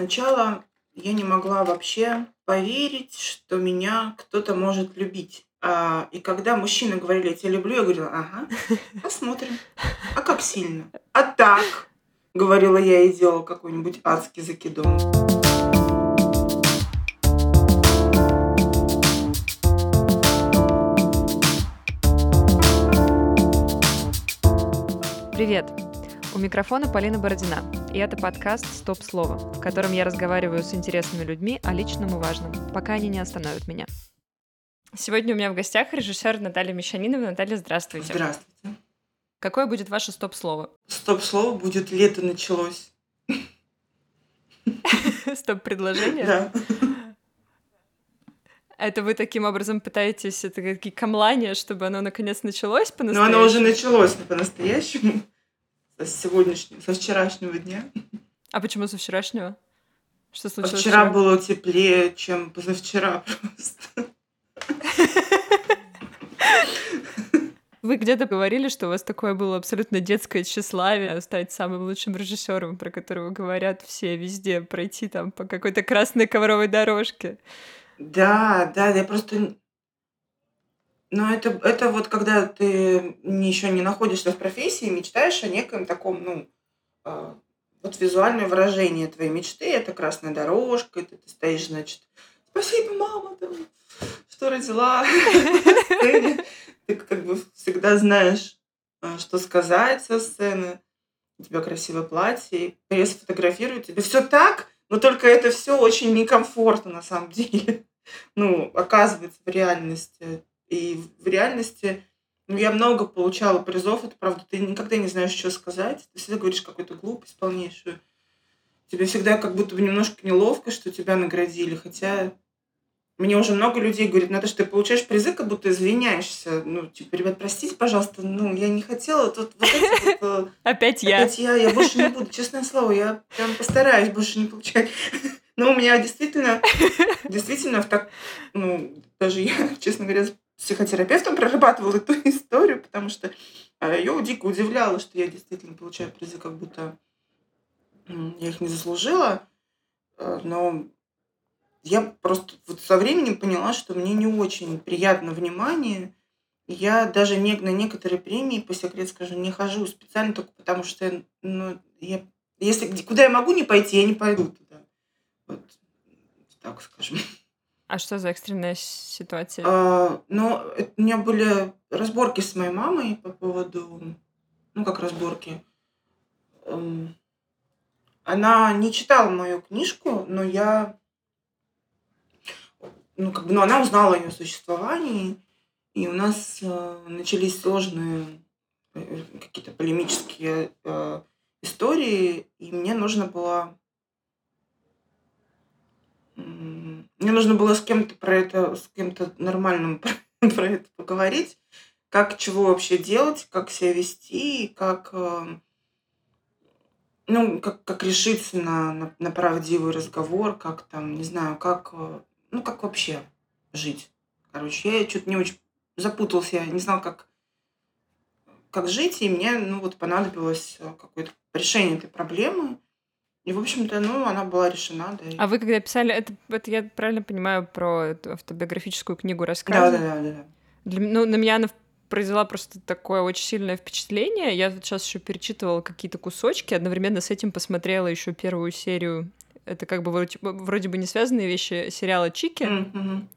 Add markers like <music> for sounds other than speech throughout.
Сначала я не могла вообще поверить, что меня кто-то может любить. А, и когда мужчины говорили, я тебя люблю, я говорила, ага, <laughs> посмотрим. А как сильно? А так, говорила я и делала какой-нибудь адский закидон. Привет! У микрофона Полина Бородина, и это подкаст «Стоп слово», в котором я разговариваю с интересными людьми о личном и важном, пока они не остановят меня. Сегодня у меня в гостях режиссер Наталья Мещанинова. Наталья, здравствуйте. Здравствуйте. Какое будет ваше стоп-слово? Стоп-слово будет «Лето началось». Стоп-предложение? Да. Это вы таким образом пытаетесь, это какие камлания, чтобы оно наконец началось Но по-настоящему? оно уже началось по-настоящему. Со сегодняшнего, со вчерашнего дня. А почему со вчерашнего? Что А случилось вчера было теплее, чем позавчера просто. Вы где-то говорили, что у вас такое было абсолютно детское тщеславие стать самым лучшим режиссером, про которого говорят все везде, пройти там по какой-то красной ковровой дорожке. Да, да, я просто... Но это, это вот когда ты еще не находишься в профессии, мечтаешь о неком таком, ну, а, вот визуальное выражение твоей мечты, это красная дорожка, это ты стоишь, значит, спасибо, мама, там, что родила. <laughs> Ты как бы всегда знаешь, а, что сказать со сцены. У тебя красивое платье, пресс фотографирует тебе. Все так, но только это все очень некомфортно на самом <laughs> деле. Ну, оказывается, в реальности. И в реальности ну, я много получала призов, это правда. Ты никогда не знаешь, что сказать. Ты всегда говоришь какую-то глупость полнейшую. Тебе всегда как будто бы немножко неловко, что тебя наградили. Хотя мне уже много людей говорят, надо, что ты получаешь призы, как будто извиняешься. Ну, типа, ребят, простите, пожалуйста, ну, я не хотела. Тут вот эти вот, э, <laughs> Опять я. Опять я, я больше не буду, честное слово, я прям постараюсь больше не получать. <laughs> Но у меня действительно, действительно, в так, ну, даже я, <laughs> честно говоря, психотерапевтом прорабатывала эту <laughs> историю, потому что ее дико удивляло, что я действительно получаю призы, как будто я их не заслужила. Э, Но я просто вот со временем поняла, что мне не очень приятно внимание. Я даже не, на некоторые премии, по секрету скажу, не хожу специально только потому, что ну, я, если куда я могу не пойти, я не пойду туда. Вот так скажем. <laughs> А что за экстренная ситуация? А, но это- у меня были разборки с моей мамой по поводу, ну как разборки. Эм, Она не читала мою книжку, но я, ну как бы, ну она узнала о ее существовании, и у нас э, начались сложные э, какие-то полемические э, истории, и мне нужно было мне нужно было с кем-то про это, с кем-то нормальным <laughs> про, это поговорить, как чего вообще делать, как себя вести, как э, ну, как, как решиться на, на, на правдивый разговор, как там, не знаю, как, э, ну, как вообще жить. Короче, я что-то не очень запутался, я не знал, как, как жить, и мне, ну, вот понадобилось э, какое-то решение этой проблемы. И, в общем-то, ну, она была решена, да. А вы когда писали, это, это я правильно понимаю про эту автобиографическую книгу Да, рассказа? да, да, да, да. Для, ну, на меня она произвела просто такое очень сильное впечатление. Я вот сейчас еще перечитывала какие-то кусочки, одновременно с этим посмотрела еще первую серию. Это как бы вроде, вроде бы не связанные вещи сериала Чики. Мгм.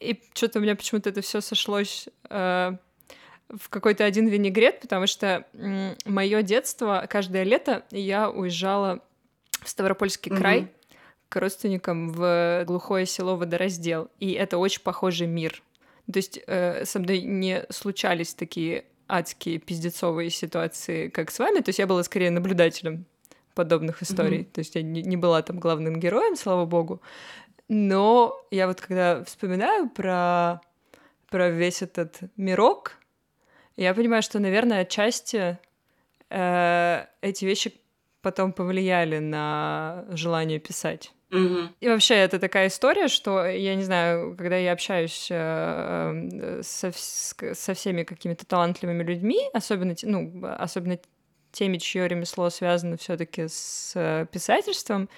И что-то у меня почему-то это все сошлось э, в какой-то один винегрет, потому что мое детство, каждое лето я уезжала в Ставропольский Мгм. край к родственникам в глухое село Водораздел. И это очень похожий мир. То есть э, со мной не случались такие адские пиздецовые ситуации, как с вами. То есть я была скорее наблюдателем подобных историй. Мгм. То есть я не, не была там главным героем, слава богу. Но я вот когда вспоминаю про, про весь этот мирок, я понимаю, что, наверное, отчасти э, эти вещи потом повлияли на желание писать. Мгм. И вообще это такая история, что я не знаю, когда я общаюсь э, э, со, со всеми какими-то талантливыми людьми, особенно ну особенно теме, чье ремесло связано все-таки с э, писательством,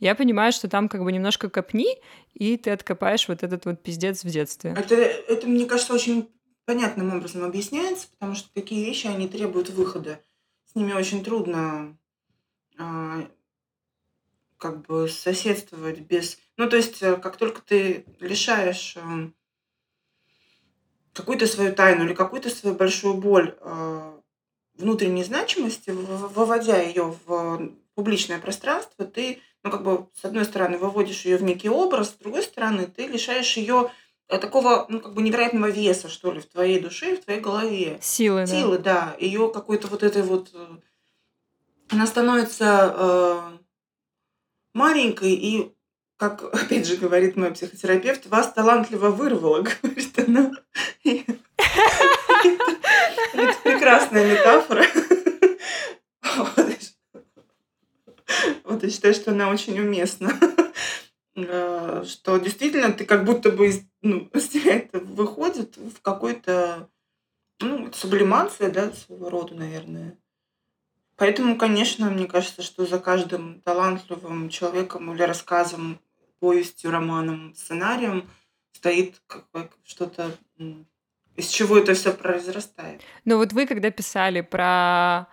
я понимаю, что там как бы немножко копни, и ты откопаешь вот этот вот пиздец в детстве. Это, это мне кажется, очень понятным образом объясняется, потому что такие вещи, они требуют выхода. С ними очень трудно а, как бы соседствовать без... Ну, то есть, э, как только ты лишаешь э, какую-то свою тайну или какую-то свою большую боль э, внутренней значимости, выводя ее в публичное пространство, ты, ну, как бы, с одной стороны, выводишь ее в некий образ, с другой стороны, ты лишаешь ее такого, ну, как бы невероятного веса, что ли, в твоей душе, в твоей голове. Силы, Силы, да. да. Ее какой-то вот этой вот... Она становится э, маленькой и как, <laughs> опять же, говорит мой психотерапевт, вас талантливо вырвало, <laughs> говорит она. Это прекрасная метафора. Вот я считаю, что она очень уместна. Э, что действительно ты как будто бы ну, <laughs> из тебя это выходит в какой-то ну, сублимация, да, своего рода, наверное. Поэтому, конечно, мне кажется, что за каждым талантливым человеком или рассказом повестью, романом, сценарием стоит что-то, из чего это все произрастает. Но вот вы, когда писали про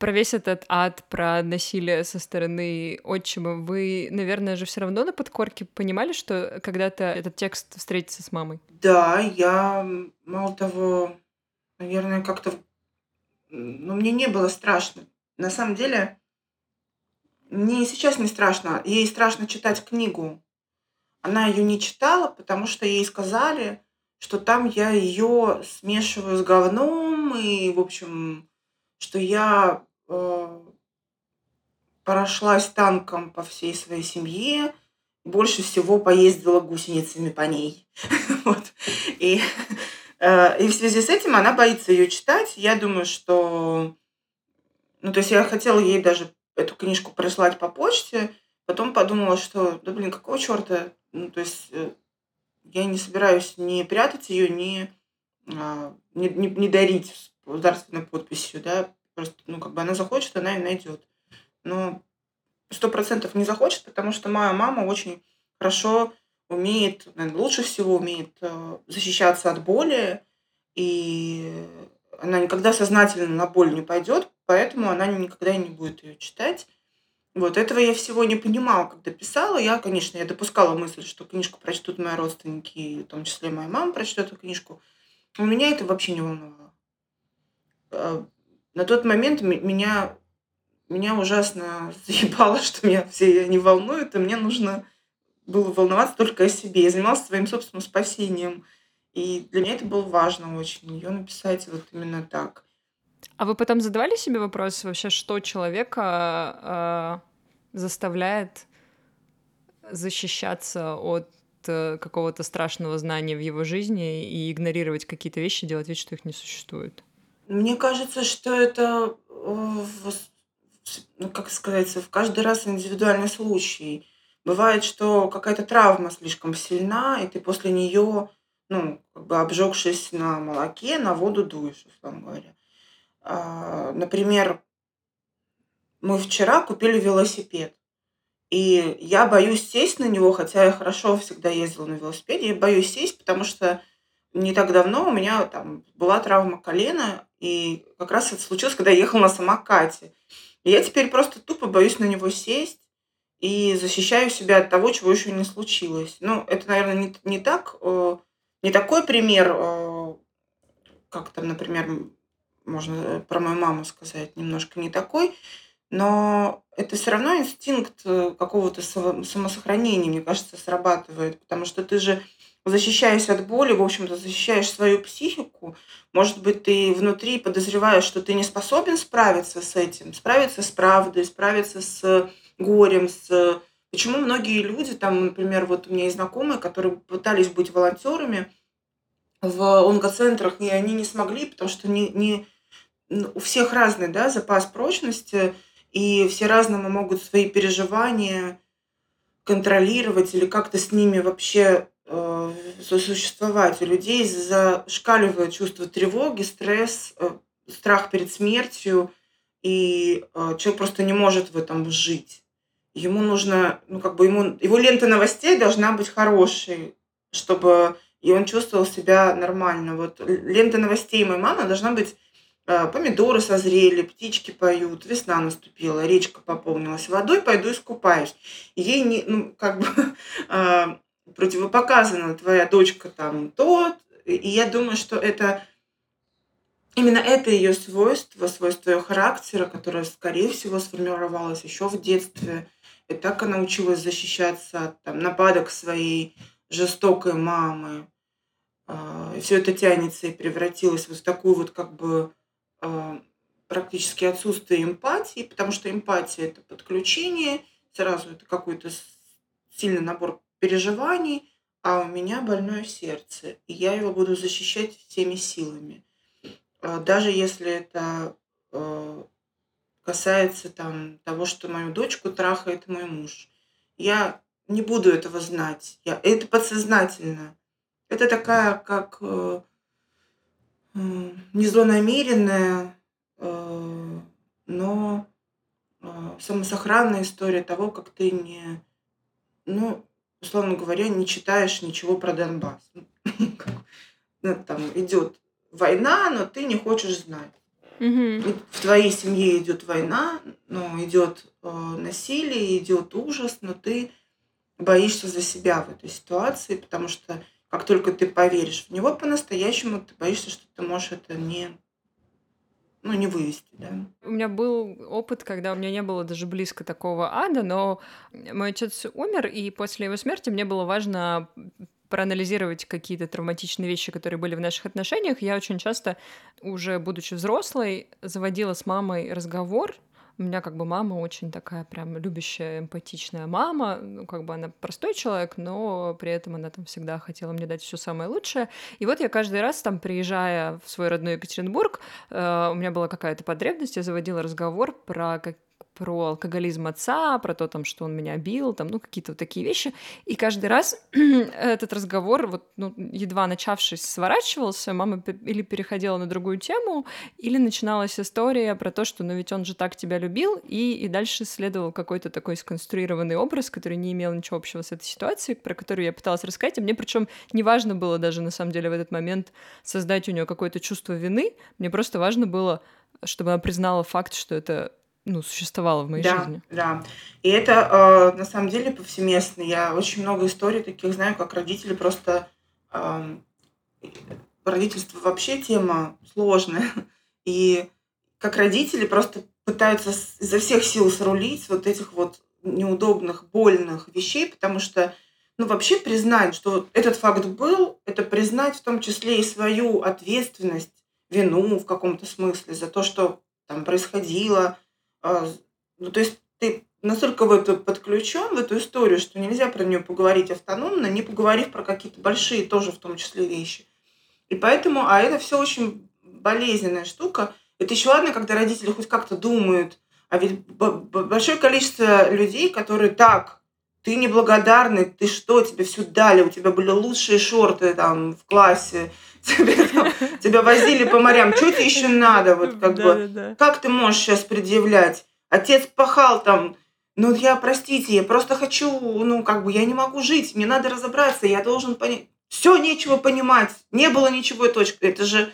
про весь этот ад, про насилие со стороны отчима, вы, наверное, же все равно на подкорке понимали, что когда-то этот текст встретится с мамой? Да, я, мало того, наверное, как-то... Ну, мне не было страшно. На самом деле, мне сейчас не страшно. Ей страшно читать книгу. Она ее не читала, потому что ей сказали, что там я ее смешиваю с говном, и, в общем, что я э, прошлась танком по всей своей семье, больше всего поездила гусеницами по ней. <laughs> вот. и, э, и в связи с этим она боится ее читать. Я думаю, что... Ну, то есть я хотела ей даже эту книжку прислать по почте, потом подумала, что, да блин, какого черта, ну, то есть э, я не собираюсь ни прятать ее, ни, а, ни, ни, ни дарить с государственной подписью, да, просто, ну, как бы она захочет, она и найдет. Но сто процентов не захочет, потому что моя мама очень хорошо умеет, наверное, лучше всего умеет э, защищаться от боли, и она никогда сознательно на боль не пойдет, поэтому она никогда не будет ее читать. Вот этого я всего не понимала, когда писала. Я, конечно, я допускала мысль, что книжку прочтут мои родственники, в том числе моя мама прочтет эту книжку. Но меня это вообще не волновало. На тот момент меня, меня ужасно <laughs> заебало, что меня все не волнуют, и мне нужно было волноваться только о себе. Я занималась своим собственным спасением. И для меня это было важно очень, ее написать вот именно так. А вы потом задавали себе вопрос вообще, что человека э, заставляет защищаться от э, какого-то страшного знания в его жизни и игнорировать какие-то вещи, делать вид, что их не существует? Мне кажется, что это, э, ну, как сказать, в каждый раз индивидуальный случай. Бывает, что какая-то травма слишком сильна, и ты после нее ну, как бы обжегшись на молоке, на воду дуешь, условно говоря. А, например, мы вчера купили велосипед. И я боюсь сесть на него, хотя я хорошо всегда ездила на велосипеде. Я боюсь сесть, потому что не так давно у меня там была травма колена, и как раз это случилось, когда я ехала на самокате. И я теперь просто тупо боюсь на него сесть и защищаю себя от того, чего еще не случилось. Ну, это, наверное, не, не так э, не такой пример, э, как там, например, можно э, про мою маму сказать, немножко не такой, но это все равно инстинкт э, какого-то самосохранения, мне кажется, срабатывает, потому что ты же защищаясь от боли, в общем-то, защищаешь свою психику. Может быть, ты внутри подозреваешь, что ты не способен справиться с этим, справиться с правдой, справиться с горем, с Почему многие люди, там, например, вот у меня есть знакомые, которые пытались быть волонтерами в онкоцентрах, и они не смогли, потому что не, не, у всех разный да, запас прочности, и все разному могут свои переживания контролировать или как-то с ними вообще э, сосуществовать. У людей зашкаливает чувство тревоги, стресс, э, страх перед смертью, и э, человек просто не может в этом жить. Ему нужно, ну, как бы ему, его лента новостей должна быть хорошей, чтобы и он чувствовал себя нормально. Вот лента новостей моей мамы должна быть э, помидоры созрели, птички поют, весна наступила, речка пополнилась водой, пойду искупаюсь. Ей не, ну, как бы <laughs> противопоказана твоя дочка там то, и я думаю, что это именно это ее свойство, свойство ее характера, которое, скорее всего, сформировалось еще в детстве. И так она училась защищаться от там, нападок своей жестокой мамы. А, и все это тянется и превратилось вот в такую вот как бы а, практически отсутствие эмпатии, потому что эмпатия это подключение, сразу это какой-то сильный набор переживаний, а у меня больное сердце, и я его буду защищать всеми силами. А, даже если это касается там того, что мою дочку трахает мой муж. Я не буду этого знать. Я, это подсознательно. Это такая, как э, э, незлонамеренная, э, но э, самосохранная история того, как ты не, ну, условно говоря, не читаешь ничего про Донбасс. Ну, <laughs> там идет война, но ты не хочешь знать. Угу. В твоей семье идет война, но идет э, насилие, идет ужас, но ты боишься за себя в этой ситуации, потому что как только ты поверишь в него по-настоящему, ты боишься, что ты можешь это не ну, не вывести, да. У меня был опыт, когда у меня не было даже близко такого ада, но мой отец умер, и после его смерти мне было важно проанализировать какие-то травматичные вещи, которые были в наших отношениях. Я очень часто, уже будучи взрослой, заводила с мамой разговор у меня как бы мама очень такая прям любящая, эмпатичная мама. Ну, как бы она простой человек, но при этом она там всегда хотела мне дать все самое лучшее. И вот я каждый раз там, приезжая в свой родной Екатеринбург, э, у меня была какая-то потребность, я заводила разговор про как про алкоголизм отца, про то, там, что он меня бил, там, ну, какие-то вот такие вещи. И каждый раз <clears throat> этот разговор, вот, ну, едва начавшись, сворачивался, мама или переходила на другую тему, или начиналась история про то, что, ну, ведь он же так тебя любил, и, и дальше следовал какой-то такой сконструированный образ, который не имел ничего общего с этой ситуацией, про которую я пыталась рассказать, и мне причем не важно было даже, на самом деле, в этот момент создать у нее какое-то чувство вины, мне просто важно было чтобы она признала факт, что это ну, существовало в моей Да, жизни. да. И это э, на самом деле повсеместно. Я очень много историй таких знаю, как родители просто... э, родительство вообще тема сложная. <laughs> И как родители просто пытаются изо всех сил срулить вот этих вот неудобных, больных вещей, потому что, ну, вообще признать, что этот факт был, это признать в том числе и свою ответственность, вину в каком-то смысле за то, что там происходило, ну, то есть ты настолько в это подключен, в эту историю, что нельзя про нее поговорить автономно, не поговорив про какие-то большие тоже в том числе вещи. И поэтому, а это все очень болезненная штука. Это еще ладно, когда родители хоть как-то думают, а ведь большое количество людей, которые так, ты неблагодарный, ты что, тебе все дали, у тебя были лучшие шорты там в классе, Тебя, возили по морям. Что тебе еще надо? Вот как бы. Как ты можешь сейчас предъявлять? Отец пахал там. Ну, я, простите, я просто хочу, ну, как бы, я не могу жить, мне надо разобраться, я должен понять. Все, нечего понимать, не было ничего и точка. Это же,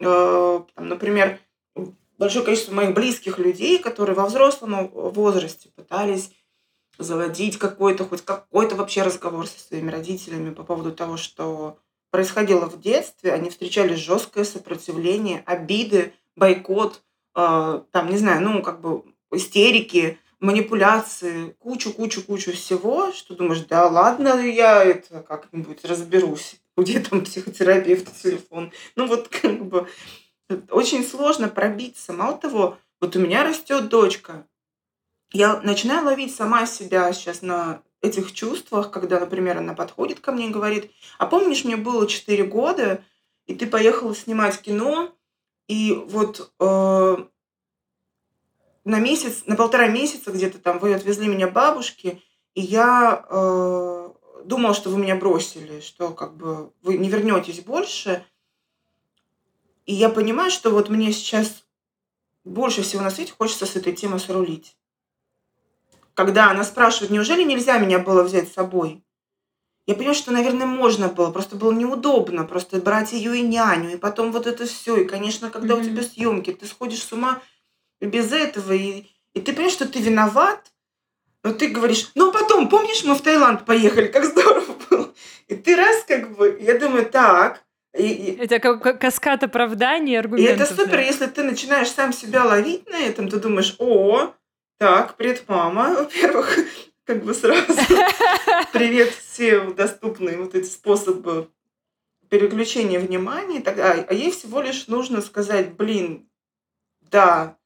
э, там, например, большое количество моих близких людей, которые во взрослом возрасте пытались заводить какой-то, хоть какой-то вообще разговор со своими родителями по поводу того, что происходило в детстве, они встречали жесткое сопротивление, обиды, бойкот, э, там, не знаю, ну, как бы истерики, манипуляции, кучу-кучу-кучу всего, что думаешь, да ладно, я это как-нибудь разберусь, где там психотерапевт, телефон. Ну вот как бы очень сложно пробиться. Мало того, вот у меня растет дочка. Я начинаю ловить сама себя сейчас на этих чувствах, когда, например, она подходит ко мне и говорит, а помнишь, мне было 4 года, и ты поехала снимать кино, и вот э, на месяц, на полтора месяца где-то там вы отвезли меня бабушке, и я э, думала, что вы меня бросили, что как бы вы не вернетесь больше. И я понимаю, что вот мне сейчас больше всего на свете хочется с этой темой срулить. Когда она спрашивает, неужели нельзя меня было взять с собой? Я понимаю, что, наверное, можно было, просто было неудобно, просто брать ее и няню, и потом вот это все. И, конечно, когда mm-hmm. у тебя съемки, ты сходишь с ума без этого, и, и ты понимаешь, что ты виноват, но ты говоришь, ну потом, помнишь, мы в Таиланд поехали, как здорово было. И ты раз как бы, я думаю, так. И, и... Это как каскад оправданий, аргументов. И это супер, да. если ты начинаешь сам себя ловить на этом, ты думаешь, о, так, привет, мама, во-первых, <laughs> как бы сразу. Привет, все доступные вот эти способы переключения внимания. Тогда, а ей всего лишь нужно сказать, блин, да.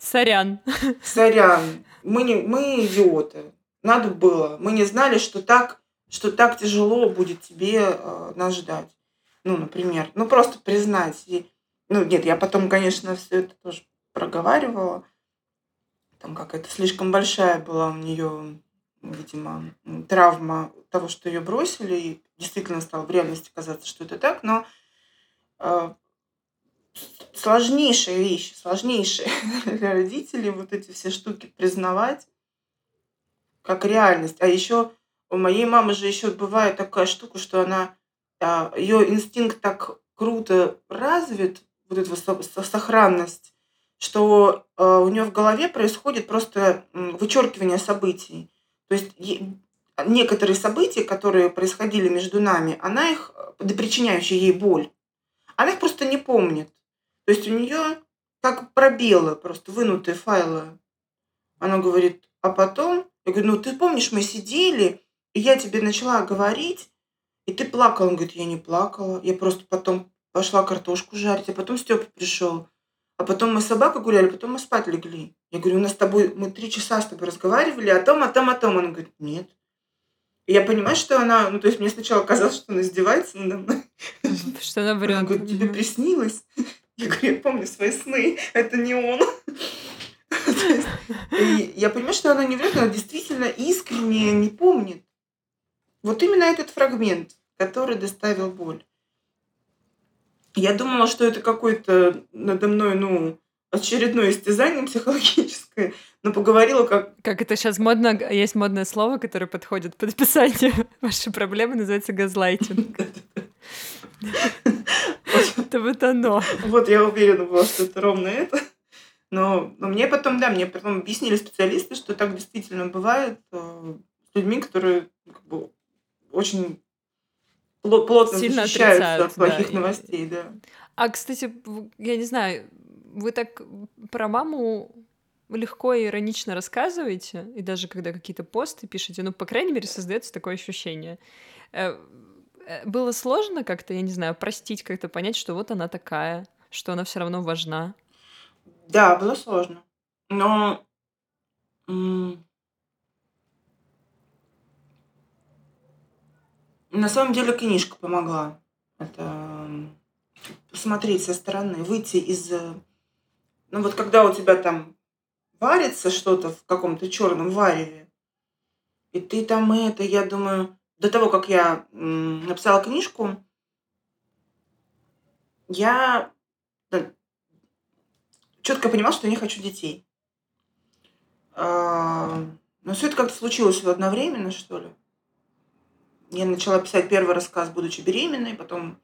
Сорян. Сорян. Мы, не, мы идиоты. Надо было. Мы не знали, что так, что так тяжело будет тебе э, нас ждать. Ну, например. Ну, просто признать. И, ну, нет, я потом, конечно, все это тоже проговаривала. Там какая-то слишком большая была у нее видимо, травма того, что ее бросили, и действительно стало в реальности казаться, что это так, но э, сложнейшая вещь, сложнейшая <laughs> для родителей вот эти все штуки признавать как реальность. А еще у моей мамы же еще бывает такая штука, что она э, ее инстинкт так круто развит, вот эта сохранность, что э, у нее в голове происходит просто вычеркивание событий. То есть некоторые события, которые происходили между нами, она их, да причиняющие ей боль, она их просто не помнит. То есть у нее как пробелы, просто вынутые файлы. Она говорит, а потом, я говорю, ну ты помнишь, мы сидели, и я тебе начала говорить, и ты плакала. Он говорит, я не плакала, я просто потом пошла картошку жарить, а потом Степа пришел. А потом мы с собакой гуляли, потом мы спать легли. Я говорю, у нас с тобой, мы три часа с тобой разговаривали о том, о том, о том. Она говорит, нет. И я понимаю, что она, ну, то есть мне сначала казалось, что она издевается надо мной. Что она врет. Она говорит, тебе приснилось? Я говорю, я помню свои сны, это не он. <laughs> И я понимаю, что она не врет, она действительно искренне не помнит. Вот именно этот фрагмент, который доставил боль. Я думала, что это какой-то надо мной, ну, очередное истязание психологическое, но поговорила как... Как это сейчас модно, есть модное слово, которое подходит под описание <laughs> вашей проблемы, называется газлайтинг. Это вот оно. Вот я уверена была, что это ровно это. Но, но мне потом, да, мне потом объяснили специалисты, что так действительно бывает э, с людьми, которые как бы, очень плотно Сильно защищаются от плохих да, новостей, да. А, кстати, я не знаю, вы так про маму легко и иронично рассказываете, и даже когда какие-то посты пишете, ну, по крайней мере, создается такое ощущение. Э, э, было сложно как-то, я не знаю, простить, как-то понять, что вот она такая, что она все равно важна? Да, было сложно. Но На самом деле книжка помогла. Это посмотреть со стороны, выйти из... Э, ну вот когда у тебя там варится что-то в каком-то черном вареве, и ты там это, я думаю, до того, как я написала книжку, я четко понимала, что я не хочу детей. А, но все это как-то случилось одновременно, что ли. Я начала писать первый рассказ, будучи беременной, потом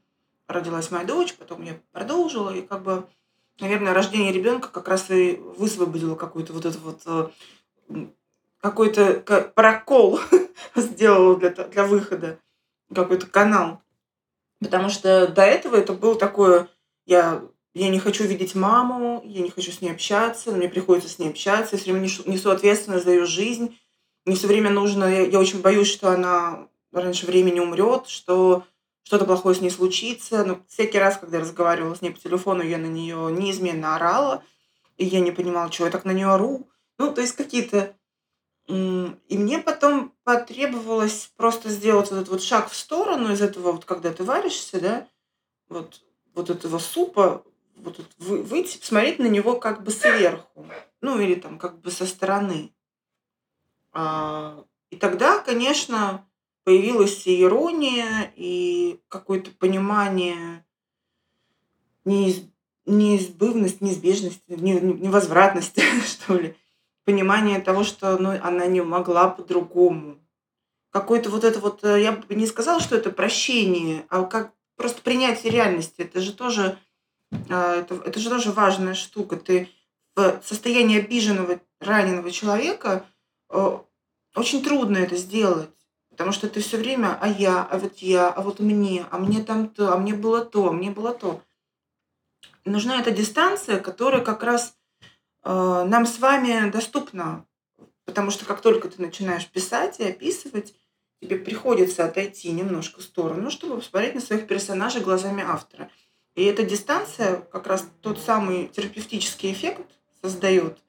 родилась моя дочь, потом я продолжила, и как бы, наверное, рождение ребенка как раз и высвободило какой-то вот этот вот э, какой-то прокол <laughs> сделала для, для выхода, какой-то канал. Потому что до этого это было такое, я, я не хочу видеть маму, я не хочу с ней общаться, мне приходится с ней общаться, я все время несу ответственность за ее жизнь, мне все время нужно, я, я очень боюсь, что она раньше времени умрет, что что-то плохое с ней случится. Но всякий раз, когда я разговаривала с ней по телефону, я на нее неизменно орала, и я не понимала, чего я так на нее ору. Ну, то есть какие-то... И мне потом потребовалось просто сделать этот вот шаг в сторону из этого, вот когда ты варишься, да, вот, вот этого супа, вот выйти, посмотреть на него как бы сверху, ну или там как бы со стороны. А, и тогда, конечно, появилась и ирония, и какое-то понимание неиз... неизбывность, неизбежность, невозвратность, <laughs> что ли. Понимание того, что ну, она не могла по-другому. Какое-то вот это вот, э, я бы не сказала, что это прощение, а как просто принятие реальности. Это же тоже, а, это, это же тоже важная штука. Ты в состоянии обиженного, раненого человека э, очень трудно это сделать. Потому что ты все время, а я, а вот я, а вот мне, а мне там то, а мне было то, а мне было то нужна эта дистанция, которая как раз э, нам с вами доступна. Потому что как только ты начинаешь писать и описывать, тебе приходится отойти немножко в сторону, чтобы посмотреть на своих персонажей глазами автора. И эта дистанция как раз тот самый терапевтический эффект создает,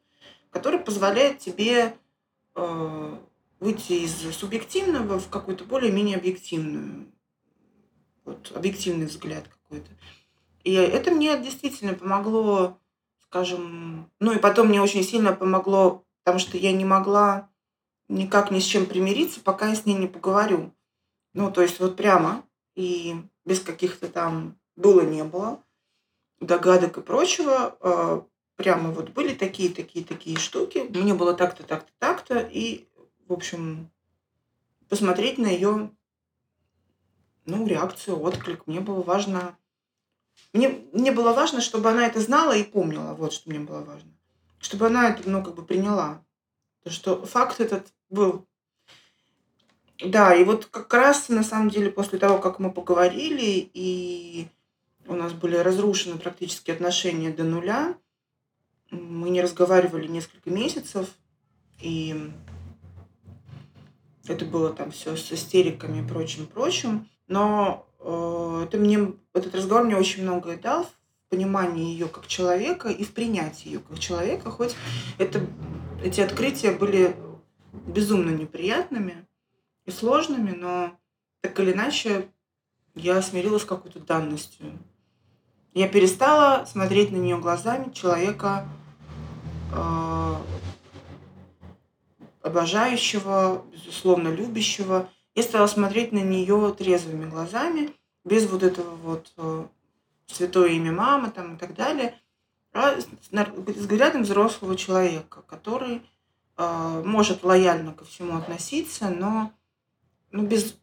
который позволяет тебе э, выйти из субъективного в какую-то более-менее объективную, вот, объективный взгляд какой-то. И это мне действительно помогло, скажем, ну и потом мне очень сильно помогло, потому что я не могла никак ни с чем примириться, пока я с ней не поговорю. Ну, то есть вот прямо и без каких-то там было, не было, догадок и прочего, а, прямо вот были такие, такие, такие штуки. Мне было так-то, так-то, так-то, и, в общем, посмотреть на ее ну, реакцию, отклик. Мне было важно мне, мне было важно, чтобы она это знала и помнила. Вот что мне было важно. Чтобы она это, ну, как бы приняла. То, что факт этот был. Да, и вот как раз, на самом деле, после того, как мы поговорили, и у нас были разрушены практически отношения до нуля, мы не разговаривали несколько месяцев, и это было там все с истериками и прочим-прочим. Но Э, это мне, этот разговор мне очень многое дал в понимании ее как человека и в принятии ее как человека, хоть это, эти открытия были безумно неприятными и сложными, но так или иначе я смирилась с какой-то данностью. Я перестала смотреть на нее глазами человека э, обожающего, безусловно любящего, я стала смотреть на нее трезвыми глазами, без вот этого вот э, святое имя мамы там и так далее, а с взглядом взрослого человека, который э, может лояльно ко всему относиться, но ну, без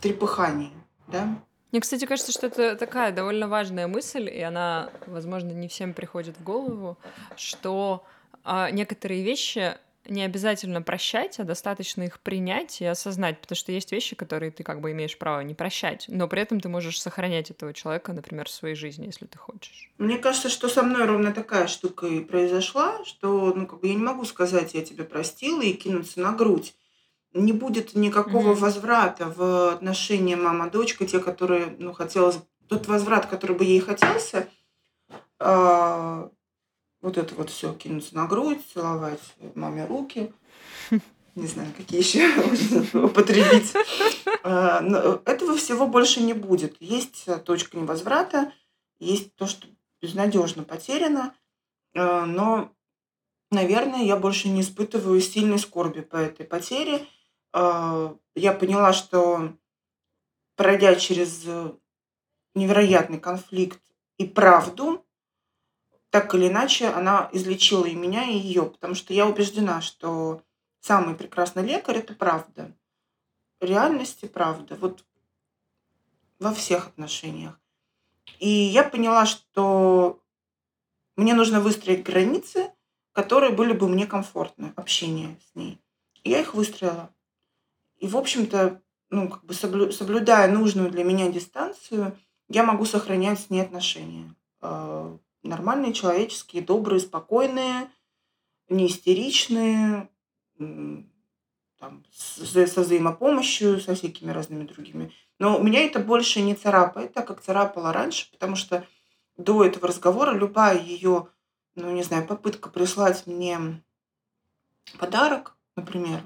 трепыханий, да. Мне, кстати, кажется, что это такая довольно важная мысль, и она, возможно, не всем приходит в голову, что а, некоторые вещи не обязательно прощать, а достаточно их принять и осознать, потому что есть вещи, которые ты как бы имеешь право не прощать, но при этом ты можешь сохранять этого человека, например, в своей жизни, если ты хочешь. Мне кажется, что со мной ровно такая штука и произошла, что ну, как бы я не могу сказать, я тебя простила и кинуться на грудь. Не будет никакого mm-hmm. возврата в отношения мама-дочка, те, которые, ну, хотелось... Тот возврат, который бы ей хотелся, а, вот это вот все кинуться на грудь, целовать маме руки. <laughs> Не знаю, какие еще употребить. А, но этого всего больше не будет. Есть точка невозврата, есть то, что безнадежно потеряно, а, но, наверное, я больше не испытываю сильной скорби по этой потере. А, я поняла, что пройдя через невероятный конфликт и правду, так или иначе она излечила и меня, и ее, потому что я убеждена, что самый прекрасный лекарь – это правда. Реальность и правда. Вот во всех отношениях. И я поняла, что мне нужно выстроить границы, которые были бы мне комфортны, общение с ней. И я их выстроила. И, в общем-то, ну, как бы соблю, соблюдая нужную для меня дистанцию, я могу сохранять с ней отношения. Нормальные, человеческие, добрые, спокойные, не истеричные, там, со взаимопомощью, со всякими разными другими. Но у меня это больше не царапает, так как царапало раньше, потому что до этого разговора любая ее, ну, не знаю, попытка прислать мне подарок, например,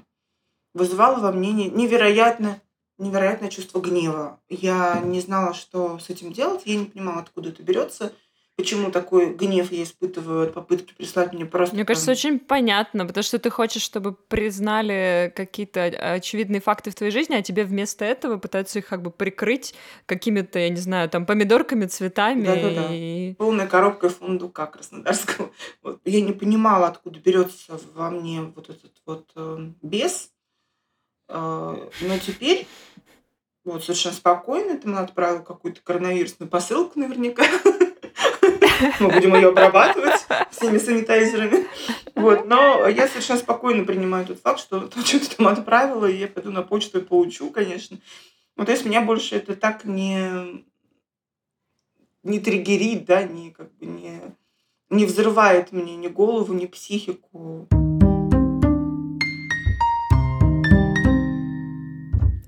вызывала во мне невероятно, невероятное чувство гнева. Я не знала, что с этим делать, я не понимала, откуда это берется – почему такой гнев я испытываю от попытки прислать мне просто... Мне кажется, очень понятно, потому что ты хочешь, чтобы признали какие-то очевидные факты в твоей жизни, а тебе вместо этого пытаются их как бы прикрыть какими-то, я не знаю, там, помидорками, цветами. Да-да-да. И... Полной коробкой фундука краснодарского. <laughs> Вот. Я не понимала, откуда берется во мне вот этот вот э, бес. Э, но теперь вот совершенно спокойно, ты мне отправил какую-то коронавирусную посылку наверняка. <laughs> Мы будем ее обрабатывать всеми санитайзерами. Вот. Но я совершенно спокойно принимаю тот факт, что то, что ты там отправила, и я пойду на почту и получу, конечно. Ну, то есть меня больше это так не, не триггерит, да, не, как бы не, не взрывает мне ни голову, ни психику.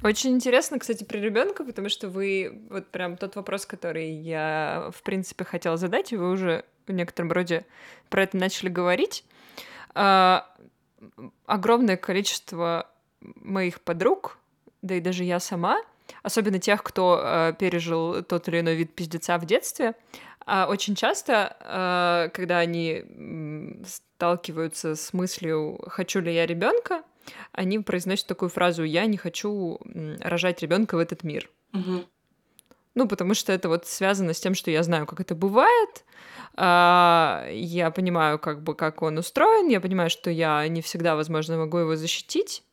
Очень интересно, кстати, про ребенка, потому что вы вот прям тот вопрос, который я в принципе хотела задать, и вы уже в некотором роде про это начали говорить. А, огромное количество моих подруг, да и даже я сама, особенно тех, кто а, пережил тот или иной вид пиздеца в детстве, а очень часто, а, когда они сталкиваются с мыслью «хочу ли я ребенка», они произносят такую фразу «я не хочу рожать ребенка в этот мир». Угу. Ну, потому что это вот связано с тем, что я знаю, как это бывает, а, я понимаю, как бы, как он устроен, я понимаю, что я не всегда, возможно, могу его защитить,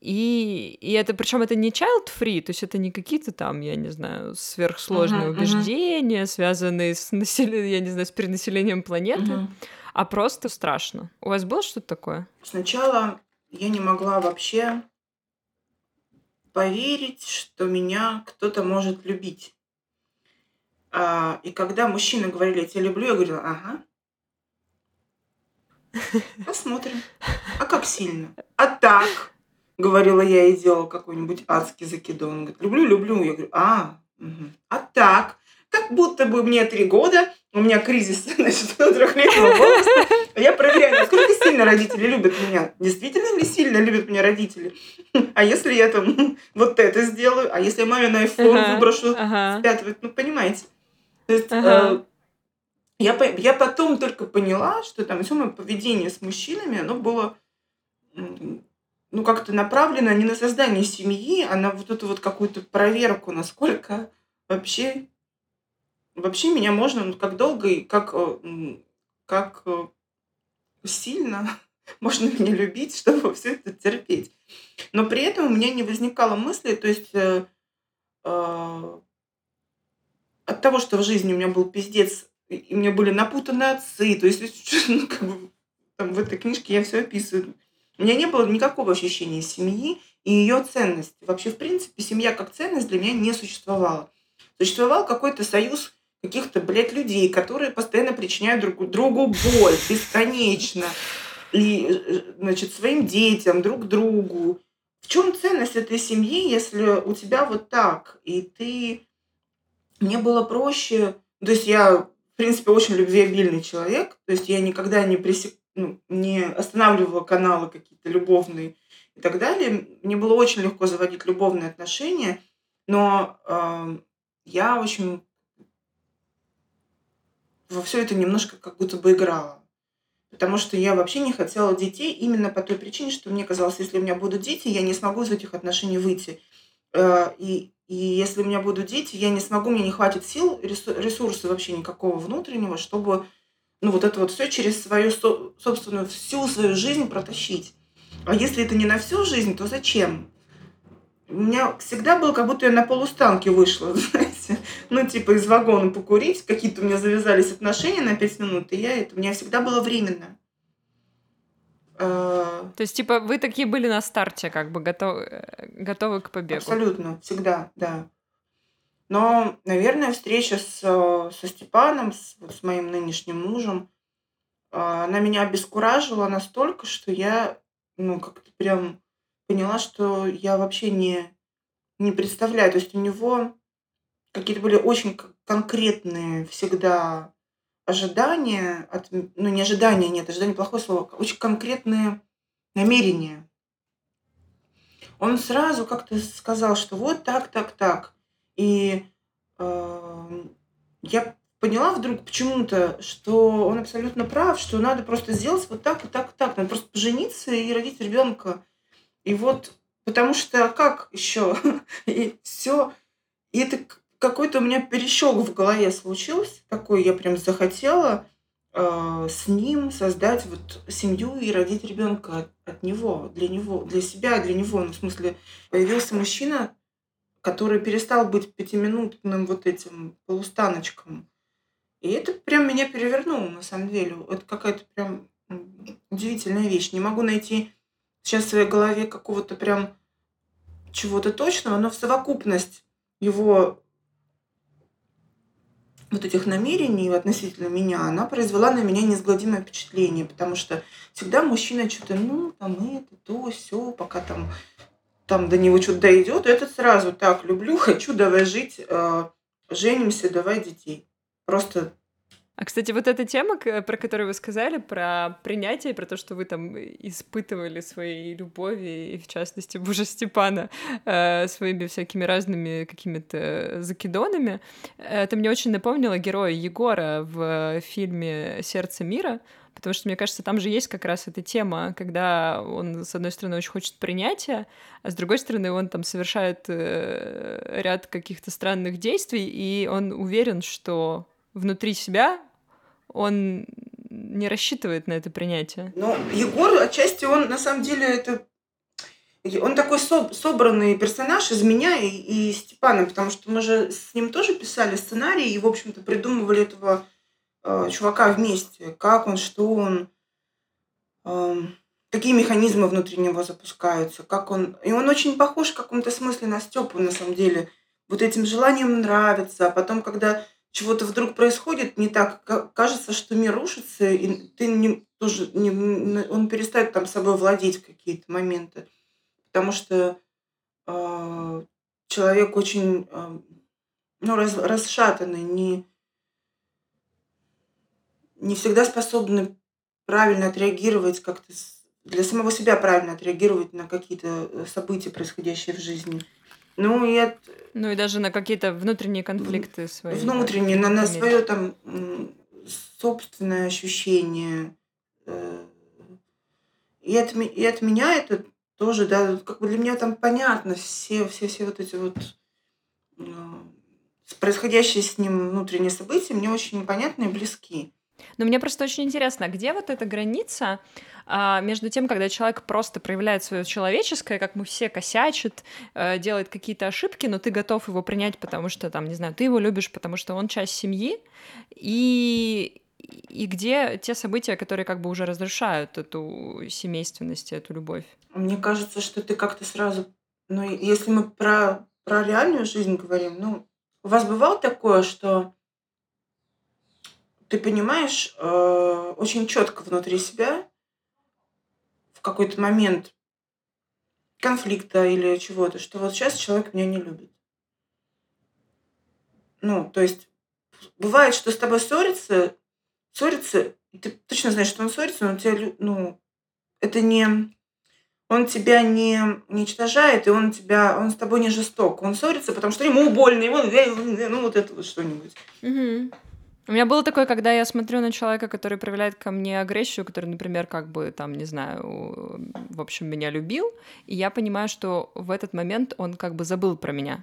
и, и это, причем это не child free, то есть это не какие-то там, я не знаю, сверхсложные uh-huh, убеждения, uh-huh. связанные с населением, я не знаю, с перенаселением планеты, uh-huh. а просто страшно. У вас было что-то такое? Сначала я не могла вообще поверить, что меня кто-то может любить. А, и когда мужчины говорили, я тебя люблю, я говорила, ага. <laughs> Посмотрим. А как сильно? А так, говорила я и делала какой-нибудь адский закидон. Он говорит, люблю, люблю. Я говорю, а, угу. а так, как будто бы мне три года, у меня кризис, <laughs> значит, трехлетнего возраста. Я проверяю, насколько сильно родители любят меня. Действительно ли сильно любят меня родители? А если я там <laughs> вот это сделаю? А если я маме на iPhone ага, выброшу ага. с пятого? Ну, понимаете? То есть ага. э, я, я потом только поняла, что там все мое поведение с мужчинами, оно было ну, как-то направлено не на создание семьи, а на вот эту вот какую-то проверку, насколько вообще Вообще меня можно, ну, как долго и как, э, как э, сильно <laughs> можно меня любить, <laughs> чтобы все это терпеть. Но при этом у меня не возникало мысли, то есть э, э, от того, что в жизни у меня был пиздец, и у меня были напутаны отцы, то есть <laughs> ну, как бы, там, в этой книжке я все описываю. У меня не было никакого ощущения семьи и ее ценности. Вообще, в принципе, семья как ценность для меня не существовала. Существовал какой-то союз каких-то, блядь, людей, которые постоянно причиняют друг другу боль бесконечно. И, значит, своим детям, друг другу. В чем ценность этой семьи, если у тебя вот так, и ты... Мне было проще... То есть я, в принципе, очень любвеобильный человек. То есть я никогда не, пресек... ну, не останавливала каналы какие-то любовные и так далее. Мне было очень легко заводить любовные отношения, но э, я очень во все это немножко как будто бы играла. Потому что я вообще не хотела детей именно по той причине, что мне казалось, если у меня будут дети, я не смогу из этих отношений выйти. Э, и, и если у меня будут дети, я не смогу, мне не хватит сил, ресурса вообще никакого внутреннего, чтобы ну, вот это вот все через свою собственную, всю свою жизнь протащить. А если это не на всю жизнь, то зачем? У меня всегда было, как будто я на полустанке вышла, <laughs> знаете. Ну, типа из вагона покурить, какие-то у меня завязались отношения на пять минут, и я это, у меня всегда было временно. А, То есть, типа, вы такие были на старте, как бы готовы, готовы к побегу? Абсолютно, всегда, да. Но, наверное, встреча с, со Степаном, с, с моим нынешним мужем, а, она меня обескуражила настолько, что я, ну, как-то прям поняла, что я вообще не, не представляю. То есть у него какие-то были очень конкретные всегда ожидания, от, ну не ожидания, нет, ожидания плохое слово, очень конкретные намерения. Он сразу как-то сказал, что вот так, так, так. И э, я поняла вдруг почему-то, что он абсолютно прав, что надо просто сделать вот так, и так, и так. Надо просто пожениться и родить ребенка. И вот, потому что как еще? <laughs> И все. И это какой-то у меня перещелк в голове случился. Такой я прям захотела э, с ним создать вот семью и родить ребенка от, от него, для него, для себя, для него. Ну, в смысле, появился мужчина, который перестал быть пятиминутным вот этим полустаночком. И это прям меня перевернуло, на самом деле. Это какая-то прям удивительная вещь. Не могу найти сейчас в своей голове какого-то прям чего-то точного, но в совокупность его вот этих намерений относительно меня, она произвела на меня неизгладимое впечатление, потому что всегда мужчина что-то, ну, там это, то, все, пока там, там до него что-то дойдет, этот сразу так, люблю, <laughs> хочу, давай жить, э, женимся, давай детей. Просто а, кстати, вот эта тема, про которую вы сказали, про принятие, про то, что вы там испытывали свои любови, и в частности Бужа Степана, э, своими всякими разными какими-то закидонами, это мне очень напомнило героя Егора в фильме «Сердце мира», потому что, мне кажется, там же есть как раз эта тема, когда он, с одной стороны, очень хочет принятия, а с другой стороны, он там совершает э, ряд каких-то странных действий, и он уверен, что внутри себя он не рассчитывает на это принятие. Но Егор, отчасти, он на самом деле это он такой со- собранный персонаж из меня и, и Степана, потому что мы же с ним тоже писали сценарий и, в общем-то, придумывали этого э, чувака вместе. Как он, что он, э, какие механизмы внутри него запускаются, как он... И он очень похож в каком-то смысле на Степу, на самом деле. Вот этим желанием нравится, а потом, когда чего-то вдруг происходит не так, кажется, что мир рушится, и ты не, тоже не, он перестает там собой владеть какие-то моменты. Потому что э, человек очень э, ну, раз, расшатанный, не, не всегда способный правильно отреагировать как-то для самого себя правильно отреагировать на какие-то э, события, происходящие в жизни. Ну, и от... Ну, и даже на какие-то внутренние конфликты свои. Внутренние, на, на свое там собственное ощущение. Э, и от, и от меня это тоже, да, как бы для меня там понятно все, все, все вот эти вот э, происходящие с ним внутренние события мне очень понятны и близки. Но мне просто очень интересно, где вот эта граница а, между тем, когда человек просто проявляет свое человеческое, как мы все косячит, э, делает какие-то ошибки, но ты готов его принять, потому что, там, не знаю, ты его любишь, потому что он часть семьи, и, и где те события, которые как бы уже разрушают эту семейственность, эту любовь? Мне кажется, что ты как-то сразу... Ну, если мы про, про реальную жизнь говорим, ну, у вас бывало такое, что ты понимаешь э, очень четко внутри себя какой-то момент конфликта или чего-то, что вот сейчас человек меня не любит. Ну, то есть бывает, что с тобой ссорится, ссорится, и ты точно знаешь, что он ссорится, но тебя, ну, это не, он тебя не, уничтожает, и он тебя, он с тобой не жесток. Он ссорится, потому что ему больно, ему, ну, вот это вот что-нибудь. Угу. У меня было такое, когда я смотрю на человека, который проявляет ко мне агрессию, который, например, как бы там, не знаю, в общем, меня любил, и я понимаю, что в этот момент он как бы забыл про меня.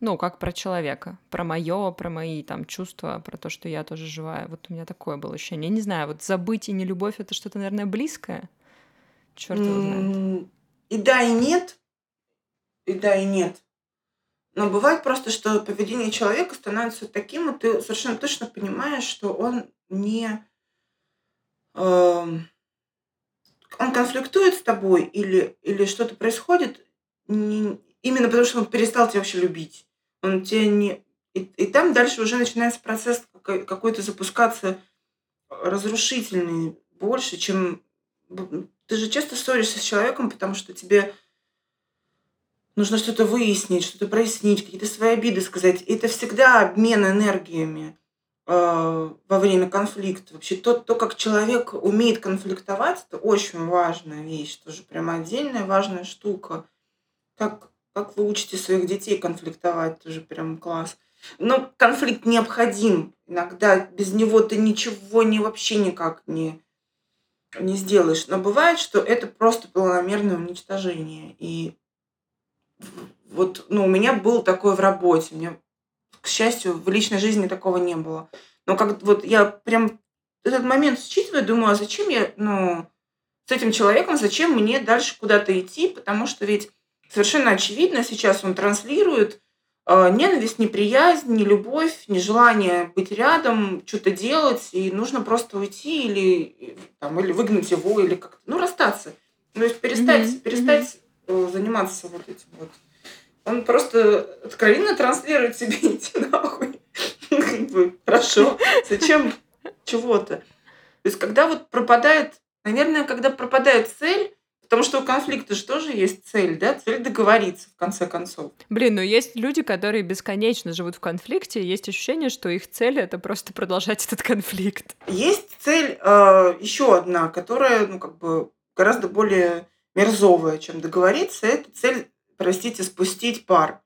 Ну, как про человека, про мое, про мои там чувства, про то, что я тоже живая. Вот у меня такое было ощущение. Я не знаю, вот забыть и не любовь это что-то, наверное, близкое. Черт его знает. И да, и нет. И да, и нет. Но бывает просто, что поведение человека становится таким, и ты совершенно точно понимаешь, что он не... Э, он конфликтует с тобой или, или что-то происходит не, именно потому, что он перестал тебя вообще любить. Он тебя не... И, и там дальше уже начинается процесс какой-то запускаться разрушительный больше, чем... Ты же часто ссоришься с человеком, потому что тебе нужно что-то выяснить, что-то прояснить, какие-то свои обиды сказать. И это всегда обмен энергиями э, во время конфликта. Вообще то, то, как человек умеет конфликтовать, это очень важная вещь, тоже прям отдельная важная штука. Как, как вы учите своих детей конфликтовать, тоже прям класс. Но конфликт необходим. Иногда без него ты ничего не вообще никак не, не сделаешь. Но бывает, что это просто планомерное уничтожение. И вот ну, у меня был такое в работе. У меня, к счастью, в личной жизни такого не было. Но как вот я прям этот момент считываю, думаю, а зачем я, ну, с этим человеком, зачем мне дальше куда-то идти, потому что ведь совершенно очевидно сейчас он транслирует э, ненависть, неприязнь, не любовь, нежелание быть рядом, что-то делать, и нужно просто уйти или, там, или выгнать его, или как-то, ну, расстаться. То есть перестать, mm-hmm. перестать. Заниматься вот этим вот. Он просто откровенно транслирует себе <laughs> идти нахуй. Хорошо. Зачем чего-то? То есть, когда вот пропадает, наверное, когда пропадает цель, Потому что у конфликта же тоже есть цель, да? Цель договориться, в конце концов. Блин, ну есть люди, которые бесконечно живут в конфликте, есть ощущение, что их цель — это просто продолжать этот конфликт. Есть цель э, еще одна, которая, ну, как бы гораздо более мерзовая, чем договориться. Это цель, простите, спустить пар.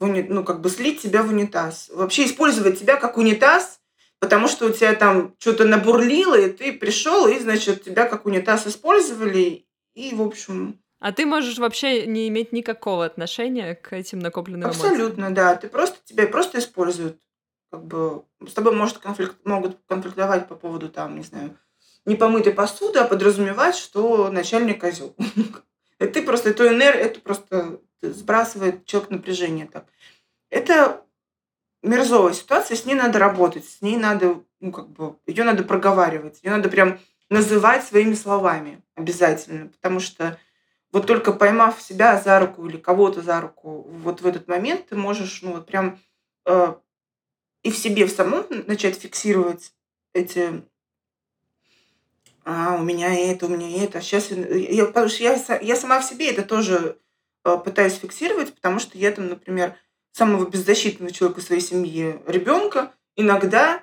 Ну, как бы слить тебя в унитаз. Вообще использовать тебя как унитаз, потому что у тебя там что-то набурлило, и ты пришел, и, значит, тебя как унитаз использовали, и, в общем... А ты можешь вообще не иметь никакого отношения к этим накопленным Абсолютно, эмоциям. да. Ты просто, тебя просто используют. Как бы с тобой может конфликт, могут конфликтовать по поводу, там, не знаю, непомытой посуды, а подразумевать, что начальник козел. <laughs> Это просто эту энергию, это просто сбрасывает человек напряжение так. Это мерзовая ситуация, с ней надо работать, с ней надо, ну, как бы, ее надо проговаривать, ее надо прям называть своими словами обязательно, потому что вот только поймав себя за руку или кого-то за руку вот в этот момент, ты можешь, ну, вот прям э, и в себе в самом начать фиксировать эти а, у меня это, у меня это. Сейчас я, потому что я, я сама в себе это тоже э, пытаюсь фиксировать, потому что я там, например, самого беззащитного человека своей семье, ребенка, иногда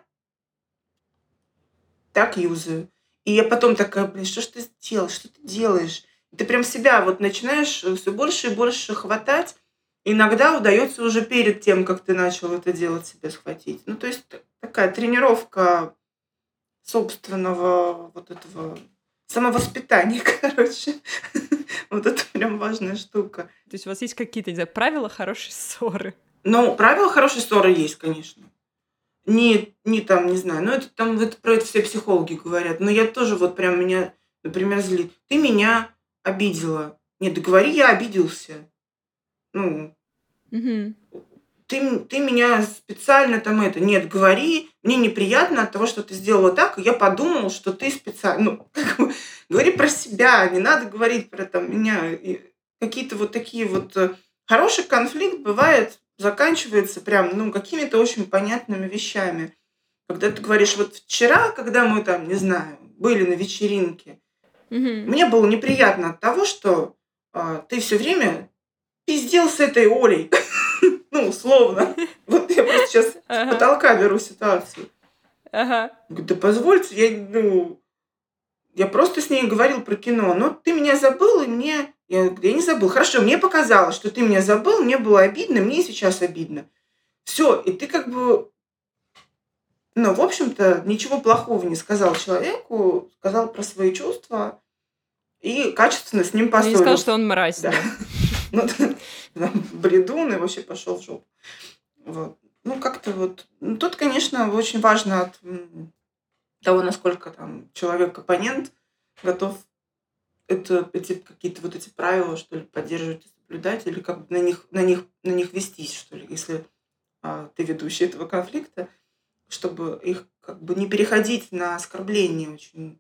так юзаю. И я потом такая, блин, что ж ты сделал, что ты делаешь? Ты прям себя вот начинаешь э, все больше и больше хватать. Иногда удается уже перед тем, как ты начал это делать, себя схватить. Ну, то есть такая тренировка собственного вот этого самовоспитания, <laughs> короче. Вот это прям важная штука. То есть у вас есть какие-то, не знаю, правила хорошей ссоры? Ну, правила хорошей ссоры есть, конечно не, не там, не знаю, ну это там это, про это все психологи говорят, но я тоже вот прям меня, например, злит. Ты меня обидела. Нет, да говори, я обиделся. Ну, угу. Ты, ты меня специально там это... Нет, говори, мне неприятно от того, что ты сделала так, и я подумал, что ты специально... Ну, <laughs> как бы, говори про себя, не надо говорить про там меня. какие-то вот такие вот... Э, хороший конфликт бывает заканчивается прям, ну, какими-то очень понятными вещами. Когда ты говоришь, вот вчера, когда мы там, не знаю, были на вечеринке, mm мне было неприятно от того, что а, ты все время пиздел с этой Олей. <laughs> ну, условно. <laughs> Вот я просто сейчас с потолка беру ситуацию. Ага. Да позвольте, я, ну, я просто с ней говорил про кино, но ты меня забыл, и мне я говорю, я не забыл. Хорошо, мне показалось, что ты меня забыл, мне было обидно, мне сейчас обидно. Все, и ты как бы, ну, в общем-то, ничего плохого не сказал человеку, сказал про свои чувства и качественно с ним поссорился. Не сказал, что он мразь. Да. <laughs> <laughs> Ну, бредун и вообще пошел в жопу. Вот. Ну, как-то вот... Ну, тут, конечно, очень важно от того, насколько там человек-оппонент готов это эти какие-то вот эти правила, что ли, поддерживать и соблюдать, или как бы на них, на них, на них вестись, что ли, если а, ты ведущий этого конфликта, чтобы их как бы не переходить на оскорбление очень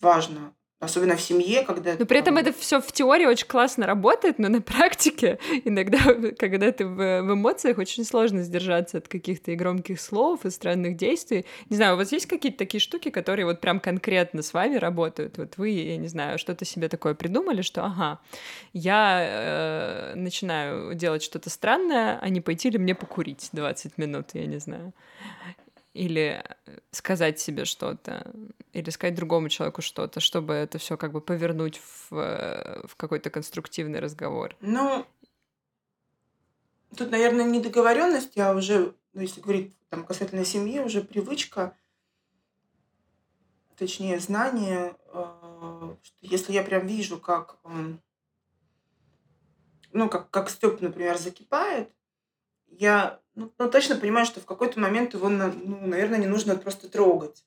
важно особенно в семье, когда... Но при этом это все в теории очень классно работает, но на практике <laughs> иногда, когда ты в, в эмоциях, очень сложно сдержаться от каких-то и громких слов, и странных действий. Не знаю, у вас есть какие-то такие штуки, которые вот прям конкретно с вами работают? Вот вы, я не знаю, что-то себе такое придумали, что, ага, я э, начинаю делать что-то странное, а не пойти ли мне покурить 20 минут, я не знаю или э, сказать себе что-то, или сказать другому человеку что-то, чтобы это все как бы повернуть в, э, в какой-то конструктивный разговор? Ну, Тут, наверное, не договоренность, а уже, ну, если говорить там касательно семьи, уже привычка, точнее, знание, э, что если я прям вижу, как, м, ну, как, как Степ, например, закипает, я ну, ну, точно понимаю, что в какой-то момент его, ну, наверное, не нужно просто трогать.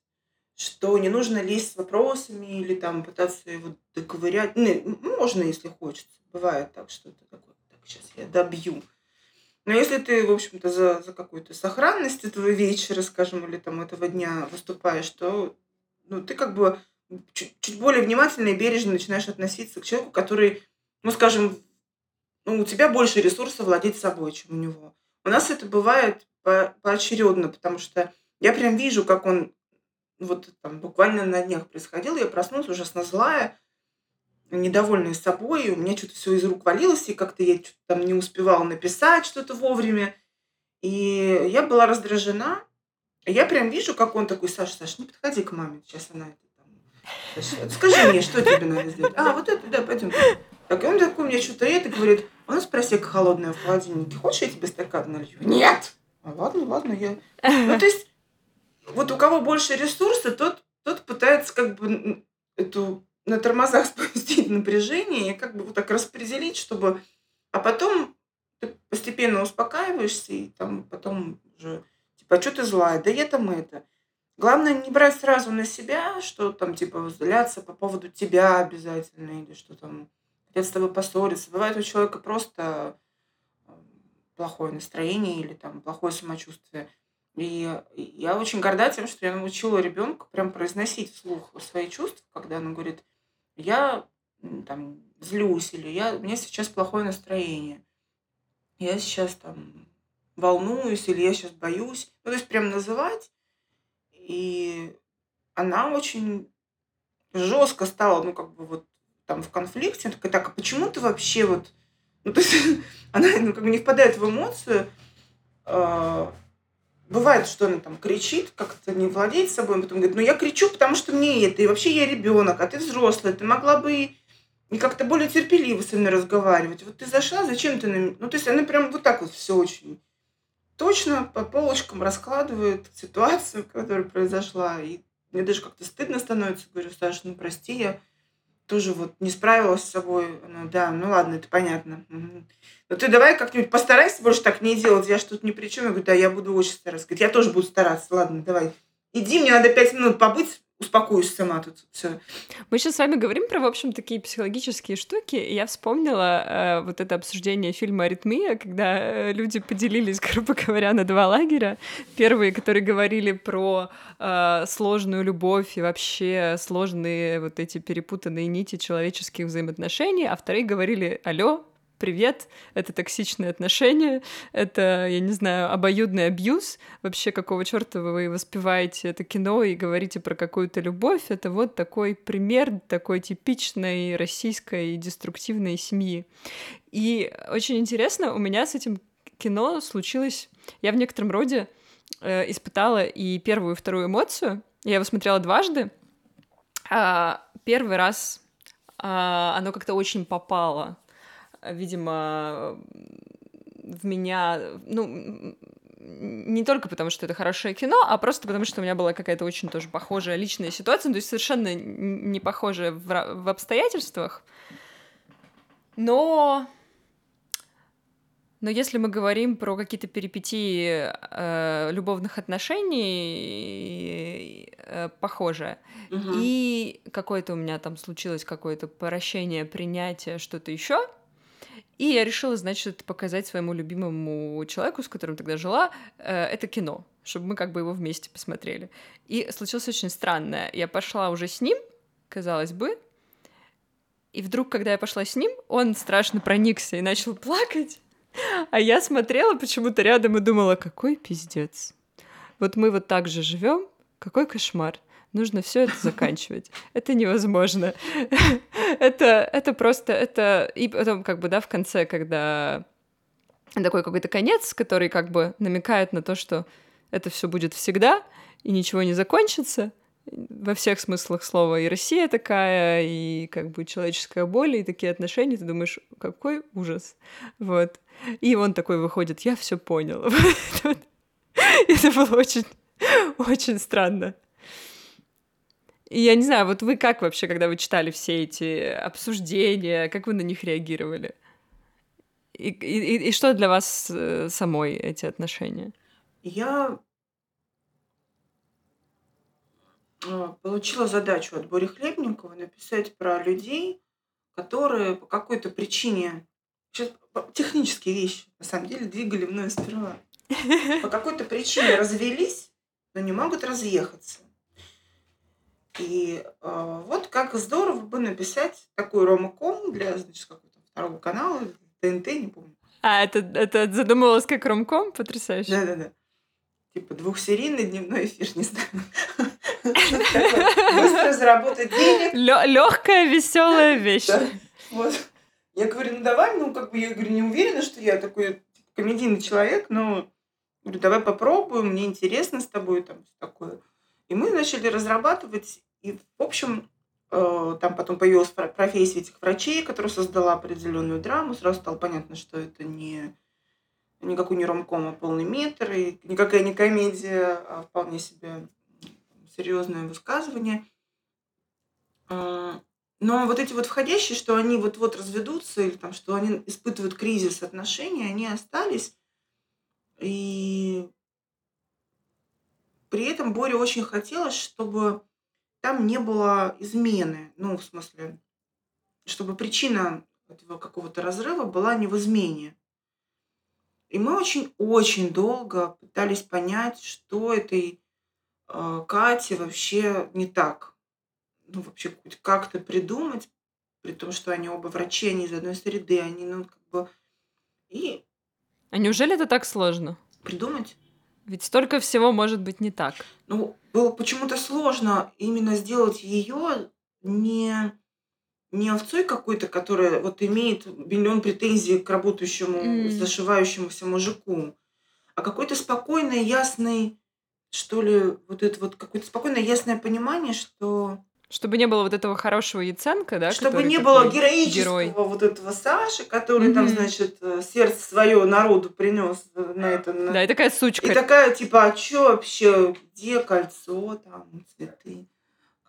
Что не нужно лезть с вопросами или там пытаться его доковырять. Ну, можно, если хочется. Бывает так, что ты такой, так, сейчас я добью. Но если ты, в общем-то, за, за какую-то сохранность этого вечера, скажем, или там этого дня выступаешь, то ну, ты как бы чуть, чуть более внимательно и бережно начинаешь относиться к человеку, который, ну, скажем, ну, у тебя больше ресурсов владеть собой, чем у него. У нас это бывает по- поочередно, потому что я прям вижу, как он вот там буквально на днях происходило, я проснулась ужасно злая, недовольная собой, у меня что-то все из рук валилось, и как-то я что-то там не успевала написать что-то вовремя. И я была раздражена. Я прям вижу, как он такой, Саша, Саша, не подходи к маме, сейчас она это там... Скажи мне, что тебе надо сделать? А, вот это, да, пойдем. Так, и он такой мне что-то это говорит, у нас просека холодная в холодильнике, хочешь, я тебе стакан налью? Нет! А ладно, ладно, я... Ну, то есть, вот у кого больше ресурса, тот, тот пытается как бы эту на тормозах <laughs> спустить напряжение и как бы вот так распределить, чтобы... А потом ты постепенно успокаиваешься, и там потом уже, типа, а что ты злая? Да я там это. Главное не брать сразу на себя, что там, типа, воздаляться по поводу тебя обязательно, или что там хотят с тобой поссориться. Бывает у человека просто э, плохое настроение или там плохое самочувствие. И я очень горда тем, что я научила ребенка прям произносить вслух свои чувства, когда она говорит, я там злюсь или я, у меня сейчас плохое настроение, я сейчас там волнуюсь или я сейчас боюсь. Ну, то есть прям называть. И она очень жестко стала, ну, как бы вот там в конфликте. Она такая, так, а почему ты вообще вот... Ну, то есть <laughs> она ну, как бы не впадает в эмоцию. А, Бывает, что она там кричит, как-то не владеет собой, потом говорит, ну я кричу, потому что мне это, и вообще я ребенок, а ты взрослая, ты могла бы и как-то более терпеливо со мной разговаривать. Вот ты зашла, зачем ты на меня? Ну, то есть она прям вот так вот все очень точно по полочкам раскладывает ситуацию, <laughs> которая произошла. И мне даже как-то стыдно становится. Говорю, Саша, ну прости, я тоже вот не справилась с собой. Ну да, ну ладно, это понятно. Мгм. Ну ты давай как-нибудь постарайся больше так не делать. Я ж тут ни при чем. Я говорю, да, я буду очень стараться. Говорит, я тоже буду стараться. Ладно, давай. Иди, мне надо пять минут побыть, успокоюсь сама тут. Все. Мы сейчас с вами говорим про, в общем, такие психологические штуки, и я вспомнила э, вот это обсуждение фильма «Аритмия», когда э, люди поделились, <laughs> грубо говоря, на два лагеря. Первые, которые говорили про э, сложную любовь и вообще сложные вот эти перепутанные нити человеческих взаимоотношений, а вторые говорили «Алло, привет, это токсичные отношения, это, я не знаю, обоюдный абьюз, вообще какого черта вы воспеваете это кино и говорите про какую-то любовь, это вот такой пример такой типичной российской деструктивной семьи. И очень интересно, у меня с этим кино случилось, я в некотором роде э, испытала и первую, и вторую эмоцию, я его смотрела дважды, а, первый раз а, оно как-то очень попало видимо, в меня, ну, не только потому, что это хорошее кино, а просто потому, что у меня была какая-то очень тоже похожая личная ситуация, то есть совершенно не похожая в, в обстоятельствах. Но но если мы говорим про какие-то перипетии э, любовных отношений, э, похоже, угу. и какое-то у меня там случилось какое-то прощение, принятие, что-то еще, и я решила, значит, показать своему любимому человеку, с которым тогда жила, э, это кино, чтобы мы как бы его вместе посмотрели. И случилось очень странное. Я пошла уже с ним, казалось бы, и вдруг, когда я пошла с ним, он страшно проникся и начал плакать. А я смотрела почему-то рядом и думала, какой пиздец. Вот мы вот так же живем, какой кошмар. Нужно все это заканчивать. Это невозможно. <laughs> это, это просто, это... И потом, как бы, да, в конце, когда такой какой-то конец, который как бы намекает на то, что это все будет всегда, и ничего не закончится, во всех смыслах слова. И Россия такая, и как бы человеческая боль, и такие отношения. Ты думаешь, какой ужас. Вот. И он такой выходит, я все понял. <laughs> Это было очень, очень странно. И я не знаю, вот вы как вообще, когда вы читали все эти обсуждения, как вы на них реагировали? И, и, и что для вас э, самой эти отношения? Я а, получила задачу от Бори Хлебникова написать про людей, которые по какой-то причине, сейчас технические вещи, на самом деле, двигали мной сперва, <laughs> по какой-то причине развелись, но не могут разъехаться. И э, вот как здорово бы написать такой ромком для, значит, какого-то второго канала, ТНТ, не помню. А, это, это задумывалось как ромком? Потрясающе. Да-да-да. Типа двухсерийный дневной эфир, не знаю. Быстро заработать денег. Легкая, веселая вещь. Вот. Я говорю, ну давай, ну как бы я говорю, не уверена, что я такой типа, комедийный человек, но говорю, давай попробуем, мне интересно с тобой там такое. И мы начали разрабатывать, и в общем, э, там потом появилась профессия этих врачей, которая создала определенную драму. Сразу стало понятно, что это не никакой не ромком, а полный метр, и никакая не комедия, а вполне себе серьезное высказывание. А, но вот эти вот входящие, что они вот-вот разведутся, или там, что они испытывают кризис отношений, они остались. И при этом Боре очень хотелось, чтобы там не было измены. Ну, в смысле, чтобы причина этого какого-то разрыва была не в измене. И мы очень-очень долго пытались понять, что этой э, Кате вообще не так. Ну, вообще как-то придумать, при том, что они оба врачи, они из одной среды, они, ну, как бы... И... А неужели это так сложно? Придумать? Ведь столько всего может быть не так. Ну, было почему-то сложно именно сделать ее не не овцой какой-то, которая вот имеет миллион претензий к работающему, mm. зашивающемуся мужику, а какой-то спокойный, ясный, что ли, вот это вот какое-то спокойное, ясное понимание, что... Чтобы не было вот этого хорошего Яценко, да? Чтобы не было героического герой. вот этого Саши, который mm-hmm. там, значит, э, сердце свое народу принес на это. На... Да, и такая сучка. И такая, типа, а что вообще, где кольцо, там, цветы,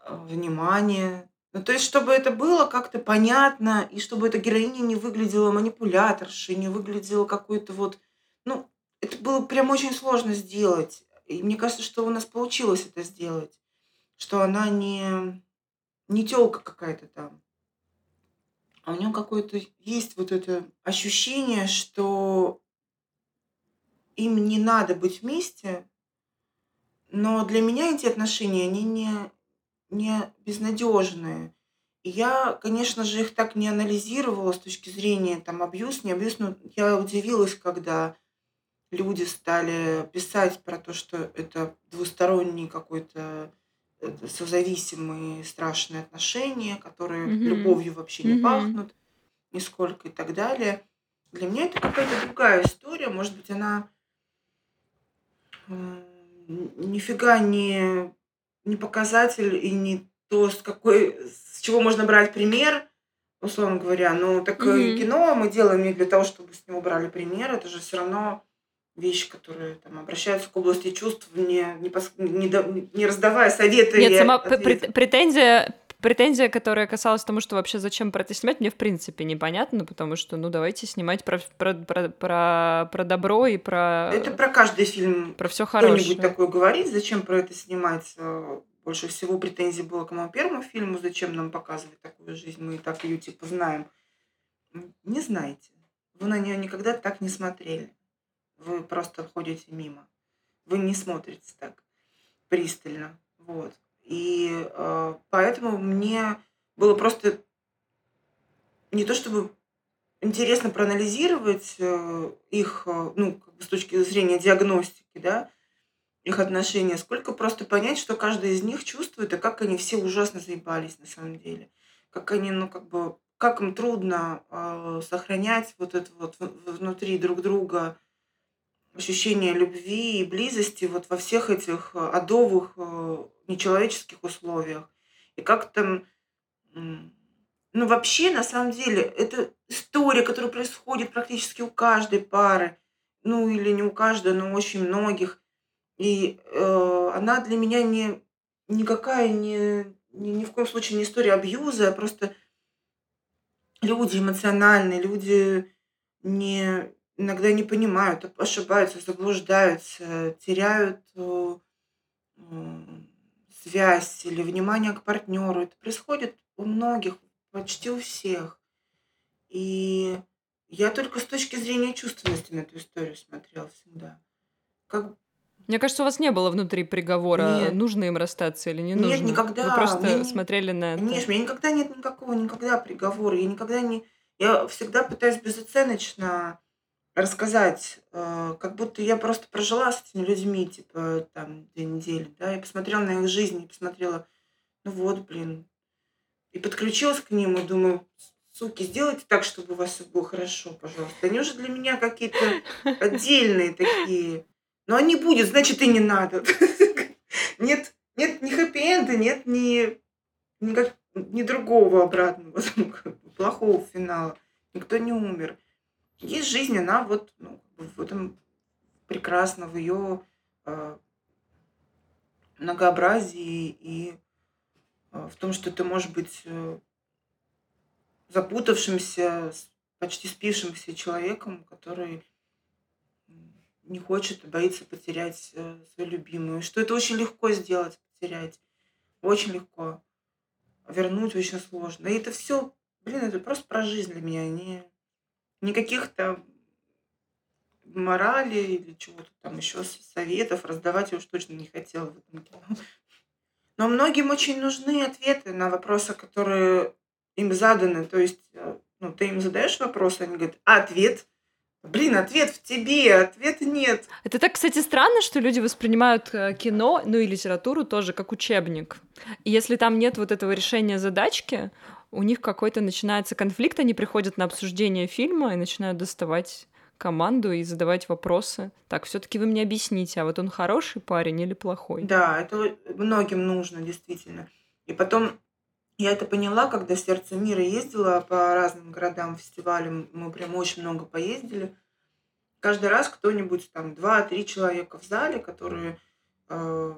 э, внимание, ну, то есть, чтобы это было как-то понятно, и чтобы эта героиня не выглядела манипуляторшей, не выглядела какой-то вот... Ну, это было прям очень сложно сделать. И мне кажется, что у нас получилось это сделать. Что она не, не телка какая-то там. А у нее какое-то есть вот это ощущение, что им не надо быть вместе, но для меня эти отношения, они не, не безнадежные. И я, конечно же, их так не анализировала с точки зрения там абьюз, не абьюз, но я удивилась, когда люди стали писать про то, что это двусторонний какой-то созависимые страшные отношения, которые mm-hmm. любовью вообще не mm-hmm. пахнут нисколько и так далее. Для меня это какая-то другая история. Может быть, она нифига не не показатель и не то, с какой, с чего можно брать пример, условно говоря. Ну, так mm-hmm. кино мы делаем не для того, чтобы с него брали пример. Это же все равно вещи, которые там обращаются к области чувств, не, не, пос, не, не раздавая советы. Нет, сама претензия Претензия, которая касалась тому, что вообще зачем про это снимать, мне в принципе непонятно, потому что, ну, давайте снимать про, про, про, про, про добро и про... Это про каждый фильм. Про все хорошее. Кто-нибудь такое говорит, зачем про это снимать? Э, больше всего претензий было к моему первому фильму, зачем нам показывать такую жизнь, мы и так ее типа знаем. Не знаете. Вы на нее никогда так не смотрели. Вы просто ходите мимо. Вы не смотрите так пристально. Вот. И э, поэтому мне было просто не то чтобы интересно проанализировать э, их, э, ну, как бы с точки зрения диагностики, да, их отношения, сколько просто понять, что каждый из них чувствует, и как они все ужасно заебались на самом деле. Как они, ну, как бы, как им трудно э, сохранять вот это вот внутри друг друга ощущение любви и близости вот во всех этих адовых нечеловеческих условиях. И как там... Ну, вообще, на самом деле, это история, которая происходит практически у каждой пары. Ну, или не у каждой, но очень многих. И э, она для меня не никакая не, ни, ни в коем случае не история абьюза, а просто люди эмоциональные, люди не, иногда не понимают, ошибаются, заблуждаются, теряют э, связь или внимание к партнеру. Это происходит у многих, почти у всех. И я только с точки зрения чувственности на эту историю смотрела всегда. Как мне кажется, у вас не было внутри приговора, Нет. нужно им расстаться или не нужно. Нет, никогда. Вы просто Мне смотрели на это. Нет, у меня никогда нет никакого, никогда приговора. Я никогда не... Я всегда пытаюсь безоценочно рассказать, э, как будто я просто прожила с этими людьми, типа, там, две недели, да, и посмотрела на их жизнь, и посмотрела, ну вот, блин, и подключилась к ним, и думаю, суки, сделайте так, чтобы у вас все было хорошо, пожалуйста. Они уже для меня какие-то отдельные такие. Но не будет, значит, и не надо. <laughs> Нет, нет ни хэппи-энда, нет ни, ни, как, ни другого обратного, <laughs> плохого финала. Никто не умер. Есть жизнь, она вот ну, в этом прекрасна, в ее э, многообразии и э, в том, что ты можешь быть э, запутавшимся, почти спившимся человеком, который не хочет и боится потерять э, свою любимую. Что это очень легко сделать, потерять. Очень легко. Вернуть очень сложно. И это все, блин, это просто про жизнь для меня. Не, никаких там морали или чего-то там еще советов раздавать я уж точно не хотела в этом кино. <laughs> Но многим очень нужны ответы на вопросы, которые им заданы. То есть, э, ну, ты им задаешь вопрос, они говорят, ответ – Блин, ответ в тебе, ответа нет. Это так, кстати, странно, что люди воспринимают э, кино, ну и литературу тоже как учебник. И если там нет вот этого решения задачки, у них какой-то начинается конфликт, они приходят на обсуждение фильма и начинают доставать команду и задавать вопросы. Так, все-таки вы мне объясните, а вот он хороший парень или плохой? Да, это многим нужно, действительно. И потом я это поняла, когда в «Сердце мира» ездила по разным городам, фестивалям. Мы прям очень много поездили. Каждый раз кто-нибудь, там, два-три человека в зале, которые э,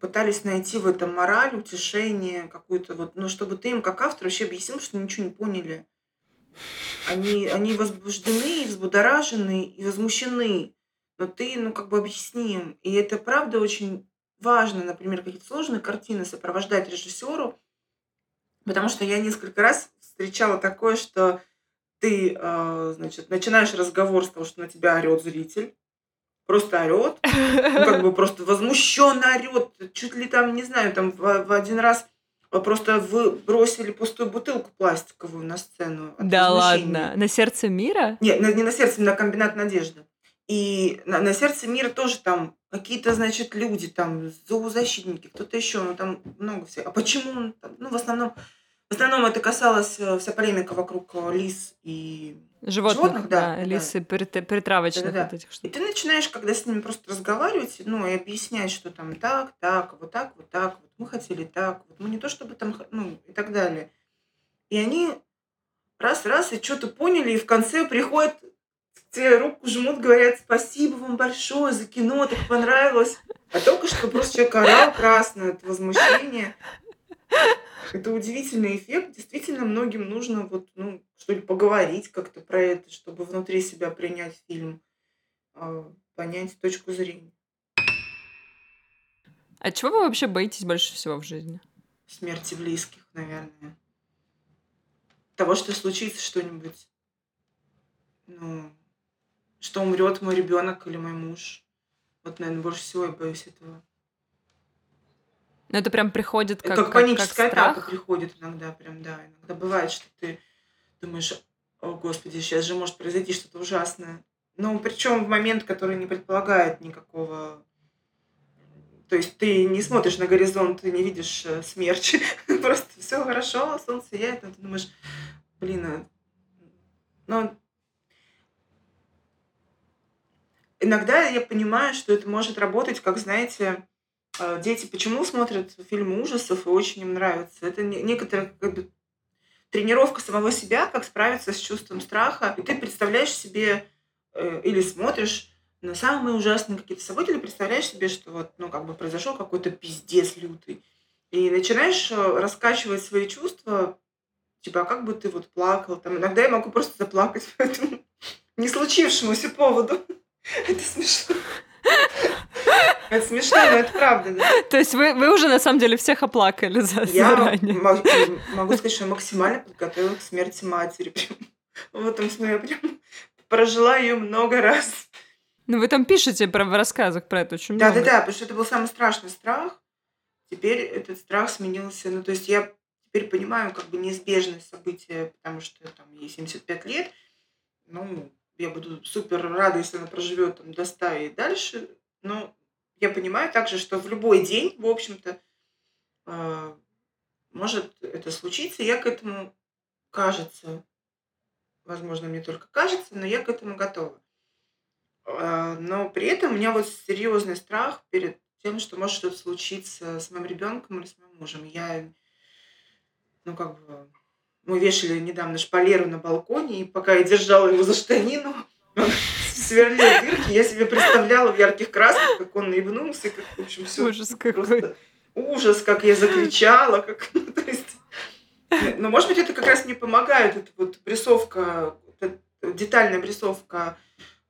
пытались найти в этом мораль, утешение, какую-то вот, ну, чтобы ты им, как автор, вообще объяснил, что ничего не поняли. Они, они возбуждены, взбудоражены и возмущены. Но ты, ну, как бы объясни им. И это, правда, очень важно, например, какие-то сложные картины сопровождать режиссеру, Потому что я несколько раз встречала такое, что ты, э, значит, начинаешь разговор с того, что на тебя орет зритель, просто орет, ну, как бы просто возмущенно орет, чуть ли там, не знаю, там в, в один раз просто вы бросили пустую бутылку пластиковую на сцену. Да ладно, на сердце мира? Нет, не на сердце, на комбинат надежды. И на, на сердце мира тоже там какие-то, значит, люди, там, зоозащитники, кто-то еще, ну там много всех. А почему он там? Ну, в основном, в основном это касалось э, вся полемика вокруг э, лис и животных, животных да, да, лис и притравочных да, да, вот этих штук. И ты начинаешь, когда с ними просто разговаривать, ну, и объяснять, что там так, так, вот так, вот так, вот мы хотели так, вот мы не то чтобы там, ну, и так далее. И они раз-раз и что-то поняли, и в конце приходят тебе руку жмут, говорят, спасибо вам большое за кино, так понравилось. А только что просто человек орал красно от возмущения. <laughs> Это удивительный эффект. Действительно, многим нужно вот, ну, что ли, поговорить как-то про это, чтобы внутри себя принять фильм, а, понять точку зрения. А чего вы вообще боитесь больше всего в жизни? Смерти близких, наверное. Того, что случится что-нибудь. Ну, что умрет мой ребенок или мой муж. Вот, наверное, больше всего я боюсь этого. Но это прям приходит как, как, как паническая как атака приходит иногда, прям, да. Иногда бывает, что ты думаешь, о, Господи, сейчас же может произойти что-то ужасное. Но причем в момент, который не предполагает никакого... То есть ты не смотришь на горизонт, ты не видишь э, смерч. <laughs> Просто все хорошо, солнце сияет, но ты думаешь, блин, а... ну, иногда я понимаю, что это может работать, как, знаете, дети почему смотрят фильмы ужасов и очень им нравится. Это некоторая как бы, тренировка самого себя, как справиться с чувством страха. И ты представляешь себе э, или смотришь на самые ужасные какие-то события, или представляешь себе, что вот, ну, как бы произошел какой-то пиздец лютый. И начинаешь э, раскачивать свои чувства, типа, а как бы ты вот плакал? Там, иногда я могу просто заплакать <laughs> по этому не случившемуся поводу. <laughs> Это смешно. Это смешно, но это правда. Да? <laughs> То есть вы, вы уже на самом деле всех оплакали за, я заранее? Я могу сказать, что я максимально подготовила к смерти матери. В этом смысле я прям прожила ее много раз. Ну, вы там пишете про, в рассказах про это очень да, много. Да, да, да, потому что это был самый страшный страх. Теперь этот страх сменился. Ну, то есть я теперь понимаю как бы неизбежность события, потому что там ей 75 лет. Ну, я буду супер рада, если она проживет там до 100 и дальше. Но я понимаю также, что в любой день, в общем-то, э, может это случиться. Я к этому, кажется, возможно, мне только кажется, но я к этому готова. Э, но при этом у меня вот серьезный страх перед тем, что может что-то случиться с моим ребенком или с моим мужем. Я, ну как бы, мы вешали недавно шпалеру на балконе, и пока я держала его за штанину, <laughs> сверлил дырки, я себе представляла в ярких красках, как он наебнулся, как, в общем, все. Ужас какой. Ужас, как я закричала, как, ну, то есть... Но, может быть, это как раз не помогает, это вот прессовка, детальная прессовка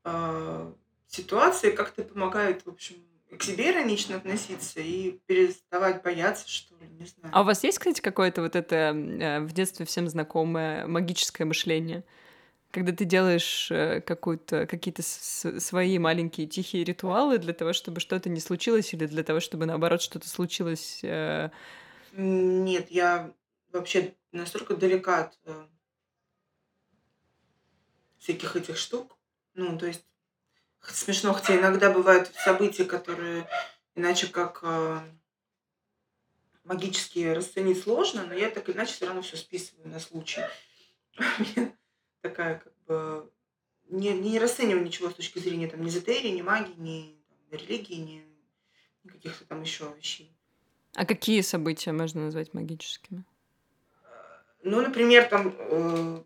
э, ситуации как-то помогает, в общем, к себе иронично относиться и переставать бояться, что ли, не знаю. А у вас есть, кстати, какое-то вот это э, в детстве всем знакомое магическое мышление? Когда ты делаешь э, какую-то, какие-то свои маленькие тихие ритуалы для того, чтобы что-то не случилось, или для того, чтобы наоборот что-то случилось? Э... Нет, я вообще настолько далека от э, всяких этих штук. Ну, то есть смешно, хотя иногда бывают события, которые иначе как магически расценить сложно, но я так иначе все равно все списываю на случай. <laughs> такая как бы не, не расцениваю ничего с точки зрения там, ни эзотерии, ни магии, ни там, религии, ни, ни каких-то там еще вещей. А какие события можно назвать магическими? Ну, например, там э,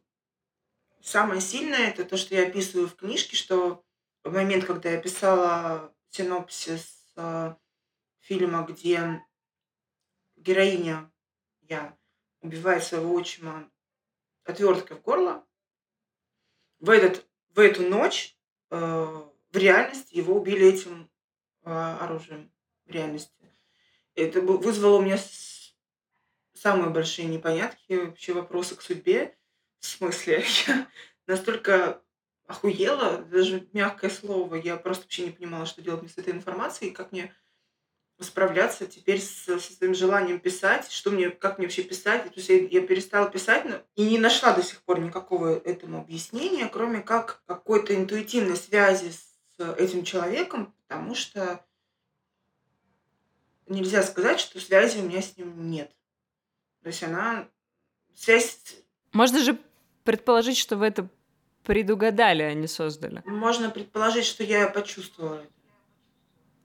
самое сильное это то, что я описываю в книжке, что в момент, когда я писала синопсис э, фильма, где героиня, я, убивает своего отчима отверткой в горло, в, этот, в эту ночь э, в реальности его убили этим э, оружием. В реальности. Это вызвало у меня самые большие непонятки, вообще вопросы к судьбе. В смысле, <laughs> я настолько охуела, даже мягкое слово. Я просто вообще не понимала, что делать с этой информацией, как мне справляться теперь с, со своим желанием писать, что мне, как мне вообще писать. То есть я, я перестала писать но, и не нашла до сих пор никакого этому объяснения, кроме как какой-то интуитивной связи с этим человеком, потому что нельзя сказать, что связи у меня с ним нет. То есть она... Связь... Можно же предположить, что вы это предугадали, а не создали. Можно предположить, что я почувствовала это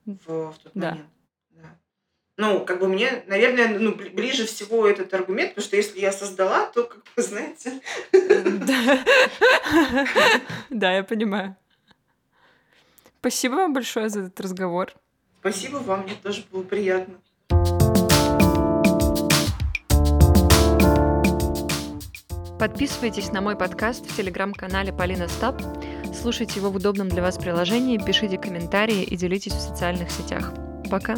в, в тот да. момент. Ну, как бы мне, наверное, ну, ближе всего этот аргумент, потому что если я создала, то, как вы знаете... Да, я понимаю. Спасибо вам большое за этот разговор. Спасибо вам, мне тоже было приятно. Подписывайтесь на мой подкаст в телеграм-канале Полина Стаб, слушайте его в удобном для вас приложении, пишите комментарии и делитесь в социальных сетях. Пока!